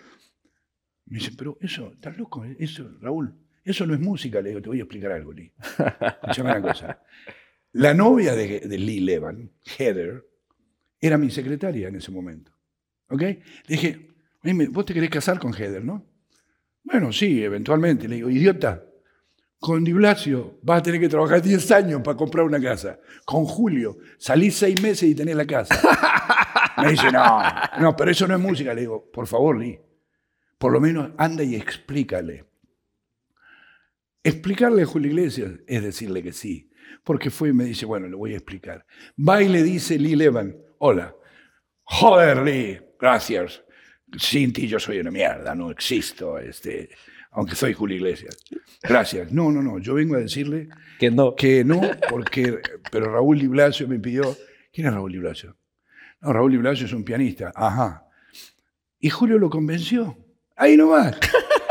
Me dice, pero eso, ¿estás loco? Eso, Raúl, eso no es música. Le digo, te voy a explicar algo, Lee. Escuchame una cosa. La novia de, de Lee Levan, Heather, era mi secretaria en ese momento. ¿Ok? Le dije, "Oíme, vos te querés casar con Heather, ¿no? Bueno, sí, eventualmente. Le digo, idiota, con Di Blasio vas a tener que trabajar 10 años para comprar una casa. Con Julio salís 6 meses y tenés la casa. Me dice, no, no, pero eso no es música. Le digo, por favor, Lee, por lo menos anda y explícale. Explicarle a Julio Iglesias es decirle que sí. Porque fue y me dice, bueno, le voy a explicar. Va y le dice Lee Levan, hola. Joder, Lee, gracias. Sin ti yo soy una mierda, no existo, este, aunque soy Julio Iglesias. Gracias. No, no, no, yo vengo a decirle Que no. que no, porque, pero Raúl Di Blasio me pidió, ¿quién es Raúl Di Blasio? No, Raúl Di Blasio es un pianista. Ajá. Y Julio lo convenció. Ahí nomás.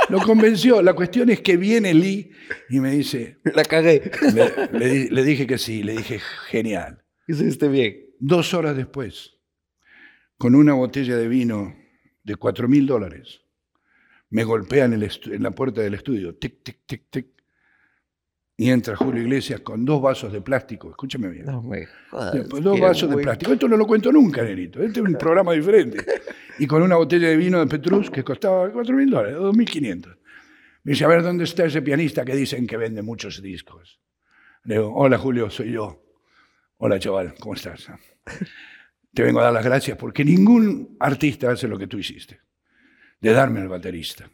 Lo convenció. La cuestión es que viene Lee y me dice, La cagué. le, le di- le dije que sí, le dije, genial. Hiciste bien. Dos horas después, con una botella de vino de cuatro mil dólares, me golpean en, la puerta del estudio, tic, tic, tic, tic, y entra Julio Iglesias con dos vasos de plástico, escúchame bien, No me jodas. Después, dos vasos de plástico. Esto no lo cuento nunca, Nerito, este es un programa diferente. Y con una botella de vino de Petrus que costaba cuatro mil dólares, 2.500. Me dice, a ver, ¿dónde está ese pianista que dicen que vende muchos discos? Le digo, hola Julio, soy yo. Hola chaval, ¿cómo estás? Te vengo a dar las gracias porque ningún artista hace lo que tú hiciste, de darme al baterista.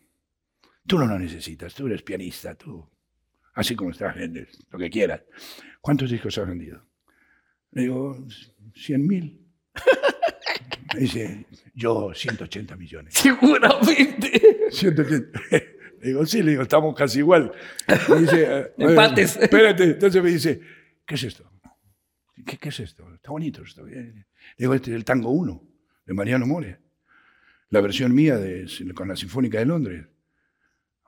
Tú no lo necesitas, tú eres pianista, tú, así como estás, vendes lo que quieras. ¿Cuántos discos has vendido? Le digo, 100 mil. Me dice, yo 180 millones. Seguramente. 180. Le digo, sí, le digo, estamos casi igual. Me dice, eh, Empates. Espérate, entonces me dice, ¿qué es esto? ¿Qué, qué es esto? Está bonito esto. Le digo, este es el tango 1 de Mariano More. La versión mía de, con la Sinfónica de Londres.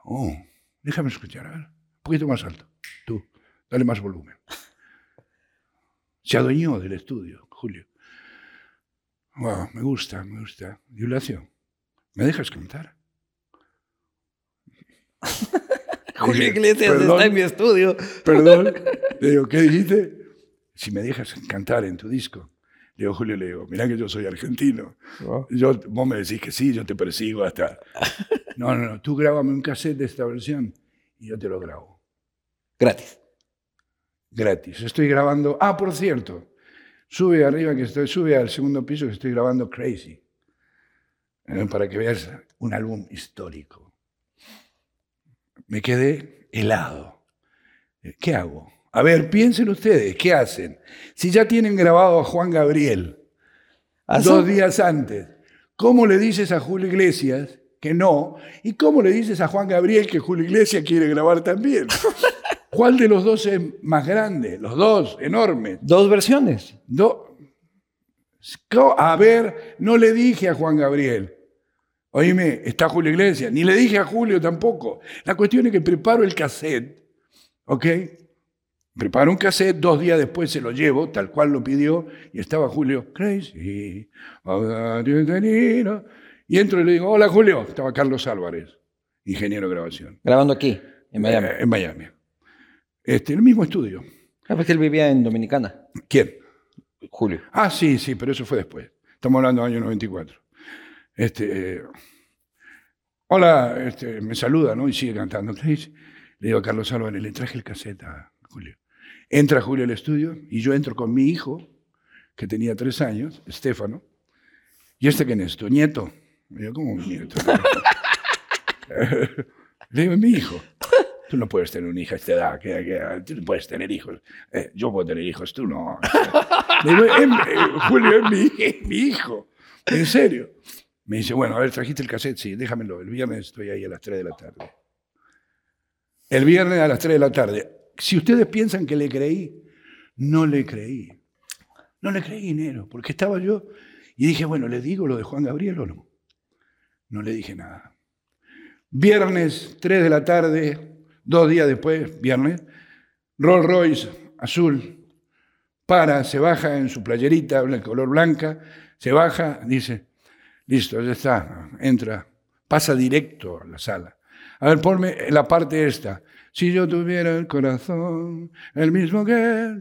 Oh, déjame escuchar, a ver. Un poquito más alto. Tú, dale más volumen. Se adueñó del estudio, Julio. Wow, me gusta, me gusta. Diulacio, ¿me dejas cantar? Julio Iglesias está en mi estudio. Perdón. Le digo, ¿qué dijiste? Si me dejas cantar en tu disco. Le digo, Julio, le digo, mirá que yo soy argentino. Yo, vos me decís que sí, yo te persigo hasta... No, no, no, tú grábame un cassette de esta versión y yo te lo grabo. Gratis. Gratis. Estoy grabando... Ah, por cierto, sube arriba que estoy, sube al segundo piso que estoy grabando Crazy. Eh, Para que veas un álbum histórico. Me quedé helado. ¿Qué hago? A ver, piensen ustedes, ¿qué hacen? Si ya tienen grabado a Juan Gabriel ¿Así? dos días antes, ¿cómo le dices a Julio Iglesias que no? ¿Y cómo le dices a Juan Gabriel que Julio Iglesias quiere grabar también? ¿Cuál de los dos es más grande? Los dos, enormes. Dos versiones. Do- A ver, no le dije a Juan Gabriel. Oíme, está Julio Iglesias. Ni le dije a Julio tampoco. La cuestión es que preparo el cassette, ¿ok? Preparo un cassette, dos días después se lo llevo, tal cual lo pidió, y estaba Julio, crazy. Y entro y le digo, hola Julio. Estaba Carlos Álvarez, ingeniero de grabación, Grabando aquí, en Miami. Eh, en Miami. Este, el mismo estudio. Ah, porque él vivía en Dominicana. ¿Quién? Julio. Ah, sí, sí, pero eso fue después. Estamos hablando del año 94. Este, hola, este, me saluda, ¿no? Y sigue cantando. Le digo a Carlos Álvarez, le traje el cassette a Julio. Entra Julio al estudio y yo entro con mi hijo, que tenía tres años, Estefano. ¿Y este quién es? ¿Tu nieto? Digo, ¿cómo mi nieto? Le digo, mi hijo. Tú no puedes tener un hijo a esta edad, que, tú no puedes tener hijos. Eh, yo puedo tener hijos, tú no. Le digo, Julio es mi, mi hijo. En serio. Me dice, bueno, a ver, trajiste el cassette, sí, déjamelo. El viernes estoy ahí a las 3 de la tarde. El viernes a las 3 de la tarde. Si ustedes piensan que le creí, no le creí. No le creí dinero, porque estaba yo y dije, bueno, ¿le digo lo de Juan Gabriel o no? No le dije nada. Viernes, 3 de la tarde, dos días después, viernes, Rolls Royce azul, para, se baja en su playerita, de color blanca, se baja, dice, Listo, ya está. Entra. Pasa directo a la sala. A ver, ponme la parte esta. Si yo tuviera el corazón, el mismo que...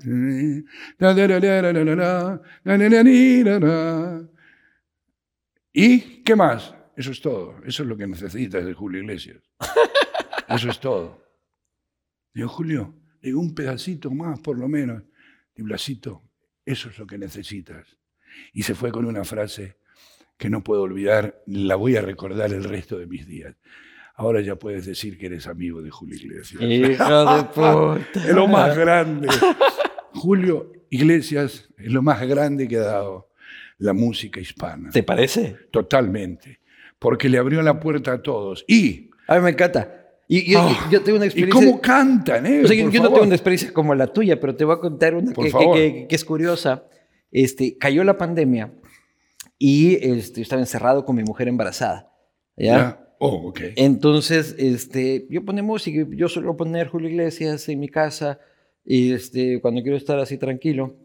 ¿Y qué más? Eso es todo. Eso es lo que necesitas de Julio Iglesias. Eso es todo. Digo, Julio, digo, un pedacito más por lo menos. Digo, Blasito, eso es lo que necesitas. Y se fue con una frase que no puedo olvidar, la voy a recordar el resto de mis días. Ahora ya puedes decir que eres amigo de Julio Iglesias. Hijo de puta. es lo más grande. Julio Iglesias es lo más grande que ha dado la música hispana. ¿Te parece? Totalmente. Porque le abrió la puerta a todos. Y. A mí me encanta. Y, yo Ah, tengo una ¿Y experiencia. cómo cantan, eh? O sea, yo, no tengo una experiencia como la tuya, pero te voy a contar una que, favor. que- que- que es curiosa. Este, cayó la pandemia y este, yo estaba encerrado con mi mujer embarazada. ¿ya? Ya. Oh, ok. Entonces, este, yo ponía música, yo suelo poner Julio Iglesias en mi casa, y este, cuando quiero estar así tranquilo.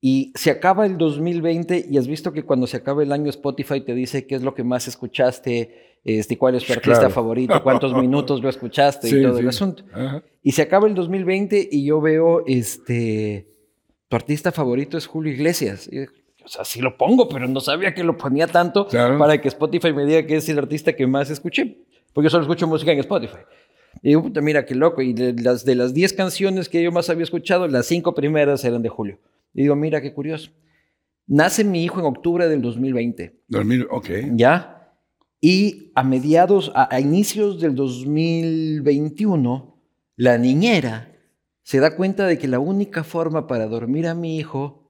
Y se acaba el 2020 y has visto que cuando se acaba el año Spotify te dice qué es lo que más escuchaste, este, cuál es tu artista Claro. favorito, cuántos minutos lo escuchaste Sí, y todo sí. el asunto. Ajá. Y se acaba el 2020 y yo veo, este, tu artista favorito es Julio Iglesias. Y, o sea, sí lo pongo, pero no sabía que lo ponía tanto Claro. para que Spotify me diga que es el artista que más escuché. Porque yo solo escucho música en Spotify. Y digo, puta, mira qué loco. Y de las, de las 10 canciones que yo más había escuchado, las 5 primeras eran de Julio. Y digo, mira qué curioso. Nace mi hijo en octubre del 2020. 2000, ok. ¿Ya? Y a mediados, a, a inicios del 2021, la niñera se da cuenta de que la única forma para dormir a mi hijo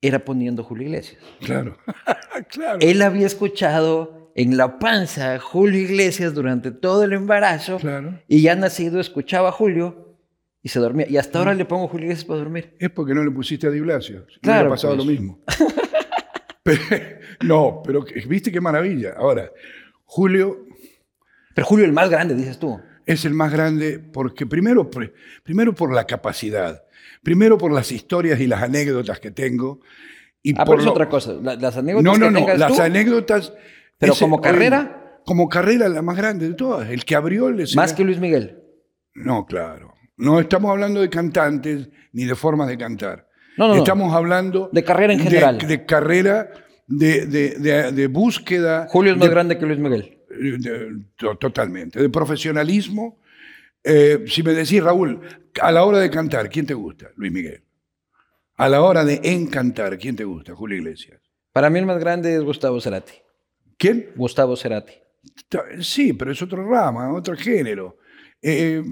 era poniendo Julio Iglesias. Claro. claro. Él había escuchado en la panza Julio Iglesias durante todo el embarazo Claro. y ya nacido escuchaba a Julio y se dormía. Y hasta ahora le pongo Julio Iglesias para dormir. Es porque no le pusiste a Di Blasio. Si no Claro, hubiera pasado pues. lo mismo. Pero- no, pero que- viste qué maravilla. Ahora, Julio Pero Julio el más grande, dices tú. es el más grande porque primero, primero por la capacidad, primero por las historias y las anécdotas que tengo. Y Ah, por pero es lo- otra cosa. La- las anécdotas No, no, que no. tengas Las tú, anécdotas. Pero ese- como carrera. Como carrera la más grande de todas. El que abrió el más escenario- que Luis Miguel. No, claro. No estamos hablando de cantantes ni de formas de cantar. No, no, no. Estamos hablando De carrera en general. De, carrera, de, de- de- de búsqueda. Julio es más de- grande que Luis Miguel. to- totalmente. De profesionalismo. Eh, si me decís, Raúl, a la hora de cantar, ¿quién te gusta? Luis Miguel. A la hora de encantar, ¿quién te gusta? Julio Iglesias. Para mí el más grande es Gustavo Cerati. ¿Quién? Gustavo Cerati. Sí, pero es otro rama, otro género. Eh,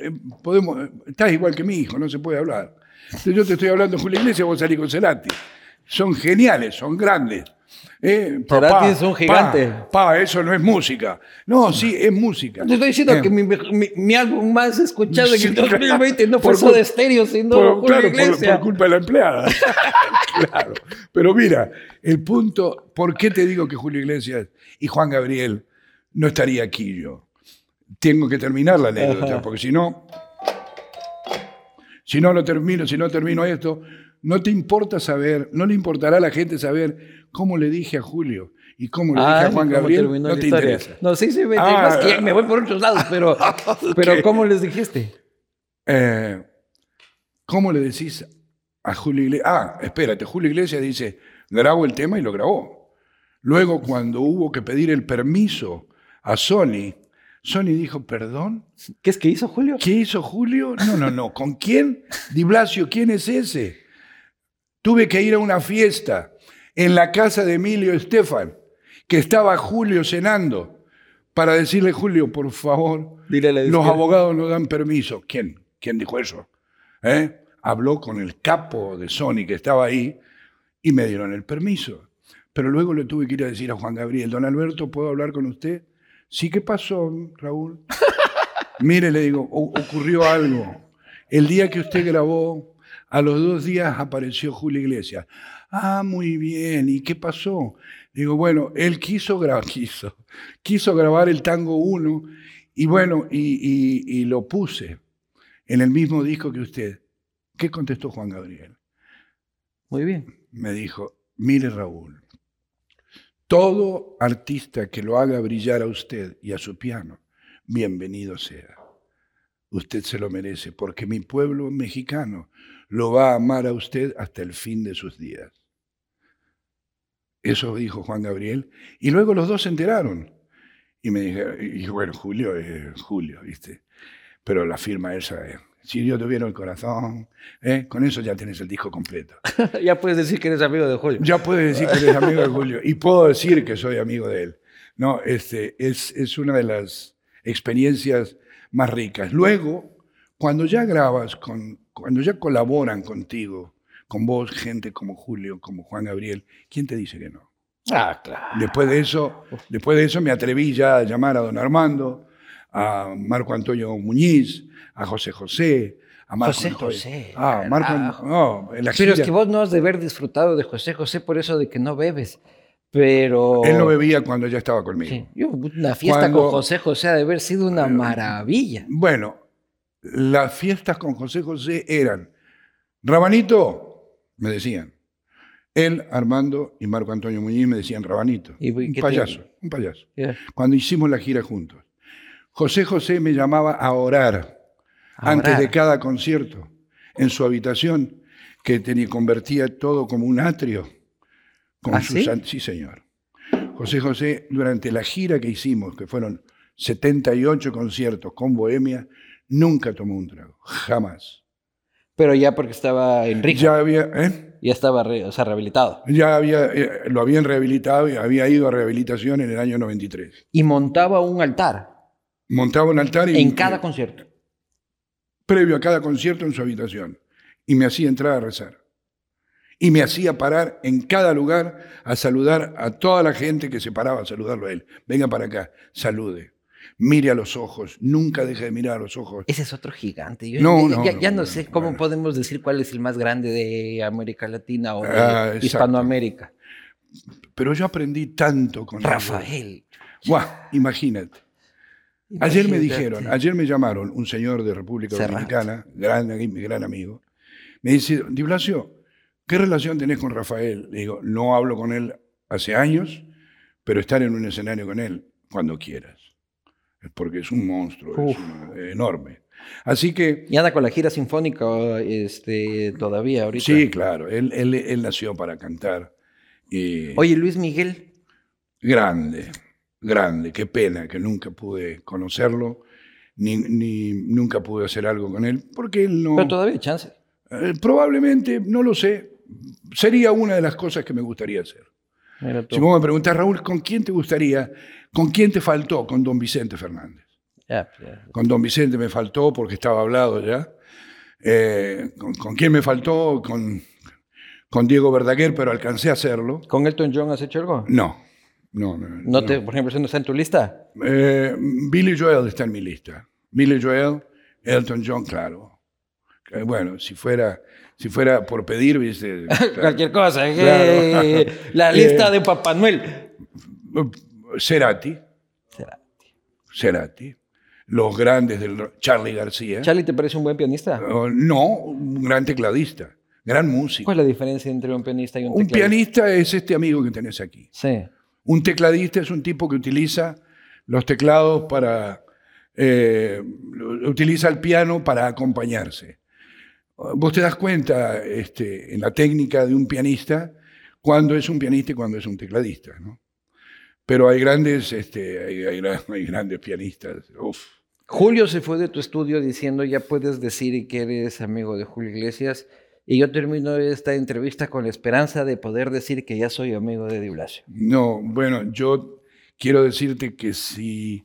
eh, podemos, estás igual que mi hijo, no se puede hablar. Yo te estoy hablando Julio Iglesias, vos salís con Cerati. Son geniales, son grandes. Eh, Cerati es un gigante. Pa, pa, eso no es música. No, sí, es música. Te estoy diciendo Eh, que mi, mi- mi álbum más escuchado en el 2020 no fue Soda cul- Stereo, sino por- Julio claro, por, Iglesias. por culpa de la empleada. claro. Pero mira, el punto, ¿por qué te digo que Julio Iglesias y Juan Gabriel no estaría aquí yo? Tengo que terminar la anécdota, Ajá. porque si no, si no lo termino, si no termino esto, no te importa saber, no le importará a la gente saber cómo le dije a Julio y cómo le dije a Juan ¿cómo Gabriel. No la te historia? interesa. No, sí, sí, me, Ah, que me voy por otros lados, pero, pero ¿cómo les dijiste? Eh, ¿Cómo le decís a Julio Iglesias? Ah, espérate, Julio Iglesias dice, grabo el tema y lo grabó. Luego, cuando hubo que pedir el permiso a Sony, Sony dijo, perdón. ¿Qué es que hizo Julio? ¿Qué hizo Julio? No, no, no. ¿Con quién? Di Blasio, ¿quién es ese? Tuve que ir a una fiesta en la casa de Emilio Estefan, que estaba Julio cenando, para decirle, Julio, por favor, los abogados no dan permiso. ¿Quién? ¿Quién dijo eso? ¿Eh? Habló con el capo de Sony que estaba ahí y me dieron el permiso. Pero luego le tuve que ir a decir a Juan Gabriel, don Alberto, ¿puedo hablar con usted? Sí, ¿qué pasó, Raúl? Mire, le digo, ocurrió algo. El día que usted grabó, a los dos días apareció Julio Iglesias. Ah, muy bien. ¿Y qué pasó? Digo, bueno, él quiso grabar, quiso, quiso grabar el tango 1 y bueno, y, y lo puse en el mismo disco que usted. ¿Qué contestó Juan Gabriel? Muy bien. Me dijo, mire Raúl, todo artista que lo haga brillar a usted y a su piano, bienvenido sea. Usted se lo merece, porque mi pueblo mexicano lo va a amar a usted hasta el fin de sus días. Eso dijo Juan Gabriel. Y luego los dos se enteraron. Y me dijeron, y bueno, Julio es Julio, ¿viste? Pero la firma esa es si yo tuviera el corazón, ¿eh? con eso ya tienes el disco completo. ya puedes decir que eres amigo de Julio. Ya puedes decir que eres amigo de Julio. Y puedo decir que soy amigo de él. No, este, es, es una de las experiencias más ricas. Luego, cuando ya grabas, con, cuando ya colaboran contigo, con vos, gente como Julio, como Juan Gabriel, ¿quién te dice que no? Ah, claro. Después de eso, después de eso me atreví ya a llamar a don Armando, a Marco Antonio Muñiz, a José José, a Marco José José. Ah, Marco no, Pero es que vos no has de haber disfrutado de José José por eso de que no bebes. Pero. Él no bebía cuando ya estaba conmigo. Sí. una fiesta con José José ha de haber sido una maravilla. Bueno, las fiestas con José José eran. Rabanito, me decían. Él, Armando y Marco Antonio Muñiz me decían Rabanito. un payaso, un payaso. Cuando hicimos la gira juntos. José José me llamaba a orar antes de cada concierto en su habitación, que tenía, convertía todo como un atrio. Con ¿Ah, sí? sí, señor. José José, durante la gira que hicimos, que fueron 78 conciertos con Bohemia, nunca tomó un trago, jamás. Pero ya porque estaba en Rica. Ya había, ¿eh? Ya estaba rehabilitado. Ya había, eh, lo habían rehabilitado y había ido a rehabilitación en el año 93. Y montaba un altar. Montaba un altar y... En cada concierto previo a cada concierto en su habitación y me hacía entrar a rezar. Y me hacía parar en cada lugar a saludar a toda la gente que se paraba a saludarlo a él. Venga para acá, salude. Mire a los ojos, nunca deje de mirar a los ojos. Ese es otro gigante. no, ya, no, sé cómo podemos decir cuál es el más grande de América Latina o de ah, Hispanoamérica. Pero yo aprendí tanto con Rafael. Guau, imagínate. Ayer me dijeron, ayer me llamaron un señor de República Dominicana, gran, mi gran amigo, me dice, Di Blasio, ¿qué relación tenés con Rafael? Le digo, no hablo con él hace años, pero estar en un escenario con él cuando quieras. Porque es un monstruo, es enorme. Así que... Y anda con la gira sinfónica este, todavía ahorita. Sí, claro, él, él, él nació para cantar. Oye, Luis Miguel. Grande grande, qué pena que nunca pude conocerlo, ni, ni nunca pude hacer algo con él, porque él no... Pero todavía hay chance. Eh, probablemente, no lo sé, sería una de las cosas que me gustaría hacer. Si vos me preguntás, Raúl, ¿con quién te gustaría? ¿Con quién te faltó? Con don Vicente Fernández. Con don Vicente me faltó porque estaba hablado ya. Eh, con, quién me faltó? Con, con Diego Verdaguer, pero alcancé a hacerlo. ¿Con Elton John has hecho algo? No. No, no. ¿No, Te, por ejemplo, no está en tu lista? Eh, Billy Joel está en mi lista. Billy Joel, Elton John, claro. Eh, bueno, si fuera, si fuera por pedir, viste. Cualquier cosa. la lista de Papá Noel. Cerati. Cerati. Cerati. Los grandes del Charlie García. ¿Charlie te parece un buen pianista? Oh, no, un gran tecladista, gran músico. ¿Cuál es la diferencia entre un pianista y un tecladista? Un pianista es este amigo que tenés aquí. Sí. Un tecladista es un tipo que utiliza los teclados para... Eh, utiliza el piano para acompañarse. Vos te das cuenta este, en la técnica de un pianista cuando es un pianista y cuando es un tecladista. ¿no? Pero hay grandes, este, hay, hay hay grandes pianistas. Uf. Julio se fue de tu estudio diciendo ya puedes decir que eres amigo de Julio Iglesias y yo termino esta entrevista con la esperanza de poder decir que ya soy amigo de Di Blasio. No, bueno, yo quiero decirte que si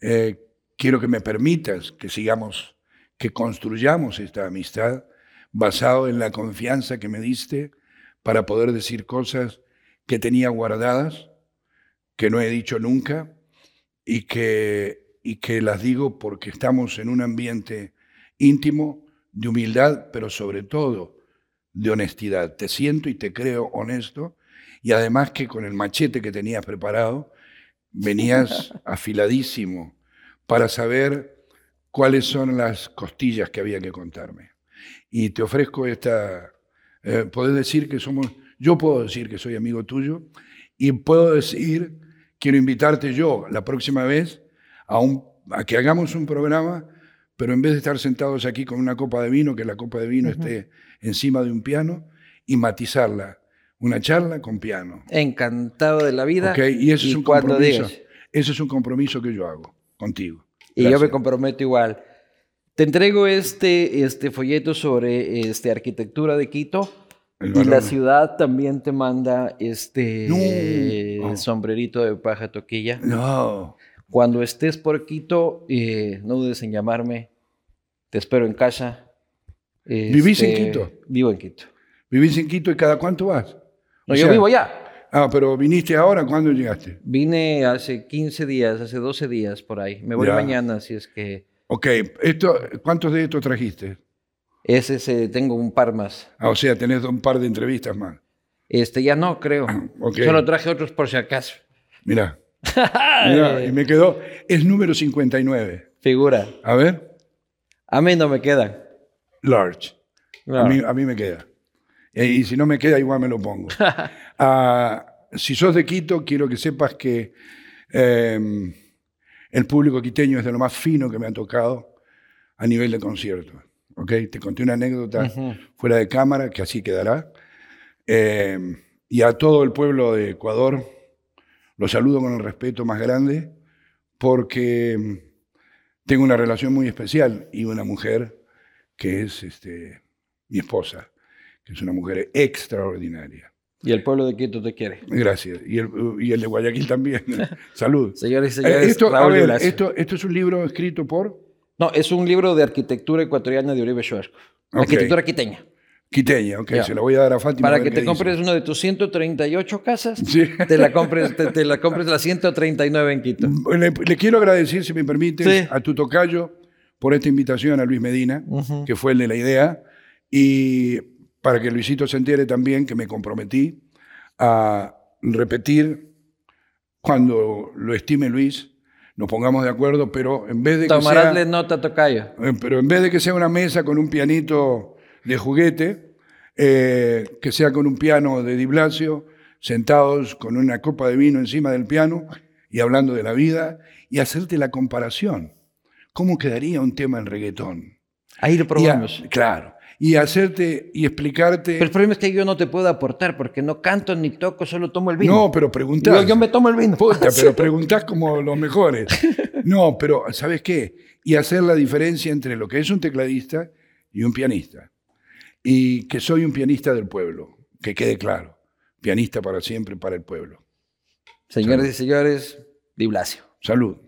eh, quiero que me permitas que sigamos, que construyamos esta amistad basado en la confianza que me diste para poder decir cosas que tenía guardadas, que no he dicho nunca y que, y que las digo porque estamos en un ambiente íntimo de humildad, pero sobre todo de honestidad. Te siento y te creo honesto y además que con el machete que tenías preparado venías afiladísimo para saber cuáles son las costillas que había que contarme. Y te ofrezco esta, eh, podés decir que somos, yo puedo decir que soy amigo tuyo y puedo decir, quiero invitarte yo la próxima vez a, un, a que hagamos un programa, pero en vez de estar sentados aquí con una copa de vino, que la copa de vino esté encima de un piano y matizarla. Una charla con piano. Encantado de la vida. Y ese es un compromiso. digas. Ese es un compromiso que yo hago contigo. Y yo me comprometo igual. Te entrego este, este folleto sobre este, arquitectura de Quito. Y la ciudad también te manda este No. Oh. sombrerito de paja toquilla. No. Cuando estés por Quito, eh, no dudes en llamarme. Te espero en casa. ¿Vivís en Este, Quito? Vivo en Quito. ¿Vivís en Quito y cada cuánto vas? No, O yo sea- vivo allá. Ah, pero viniste ahora, ¿cuándo llegaste? Vine hace 15 días, hace 12 días por ahí. Me voy Ya. mañana, si es que Ok, esto, ¿cuántos de estos trajiste? ese se, tengo un par más. Ah, o sea, tenés un par de entrevistas más. Este ya no, creo. Ok. Solo traje otros por si acaso. Mirá. Mirá, y me quedó, es número 59. Figura. A ver, A mí no me quedan. large. No. A, mí, a mí me queda. Eh, Y si no me queda, igual me lo pongo. Ah, si sos de Quito, quiero que sepas que eh, el público quiteño es de lo más fino que me ha tocado a nivel de concierto. ¿ok? Te conté una anécdota fuera de cámara, que así quedará. Eh, y a todo el pueblo de Ecuador lo saludo con el respeto más grande porque mm, tengo una relación muy especial y una mujer que es este, mi esposa, que es una mujer extraordinaria. Y el pueblo de Quito te quiere. Gracias. Y el, y el de Guayaquil también. Salud. Señores y Eh, señores, esto, a Raúl ver, esto, esto es un libro escrito por No, es un libro de arquitectura ecuatoriana de Uribe Schwarzkopf. Ok. Arquitectura quiteña. Quiteña, ok, se la voy a dar a Fátima. Para que te compres una de tus 138 casas, Sí. te la compres, te, te la compres la 139 en Quito. Le, le quiero agradecer, si me permites, Sí. a tu tocayo por esta invitación a Luis Medina, que fue el de la idea, y para que Luisito se entere también que me comprometí a repetir cuando lo estime Luis, nos pongamos de acuerdo, pero en vez de que sea, Tomarásle nota, Tocayo. eh, pero en vez de que sea una mesa con un pianito de juguete, eh, que sea con un piano de Di Blasio, sentados con una copa de vino encima del piano y hablando de la vida y hacerte la comparación. ¿Cómo quedaría un tema en reggaetón? Ahí lo a- probamos. claro. Y hacerte y explicarte. Pero el problema es que yo no te puedo aportar porque no canto ni toco, solo tomo el vino. no, pero preguntás. yo, yo me tomo el vino. Puta, pero preguntás como los mejores. No, pero ¿sabes qué? Y hacer la diferencia entre lo que es un tecladista y un pianista. Y que soy un pianista del pueblo, que quede claro. Pianista para siempre, para el pueblo. Señores y señores, Di Blasio. Salud.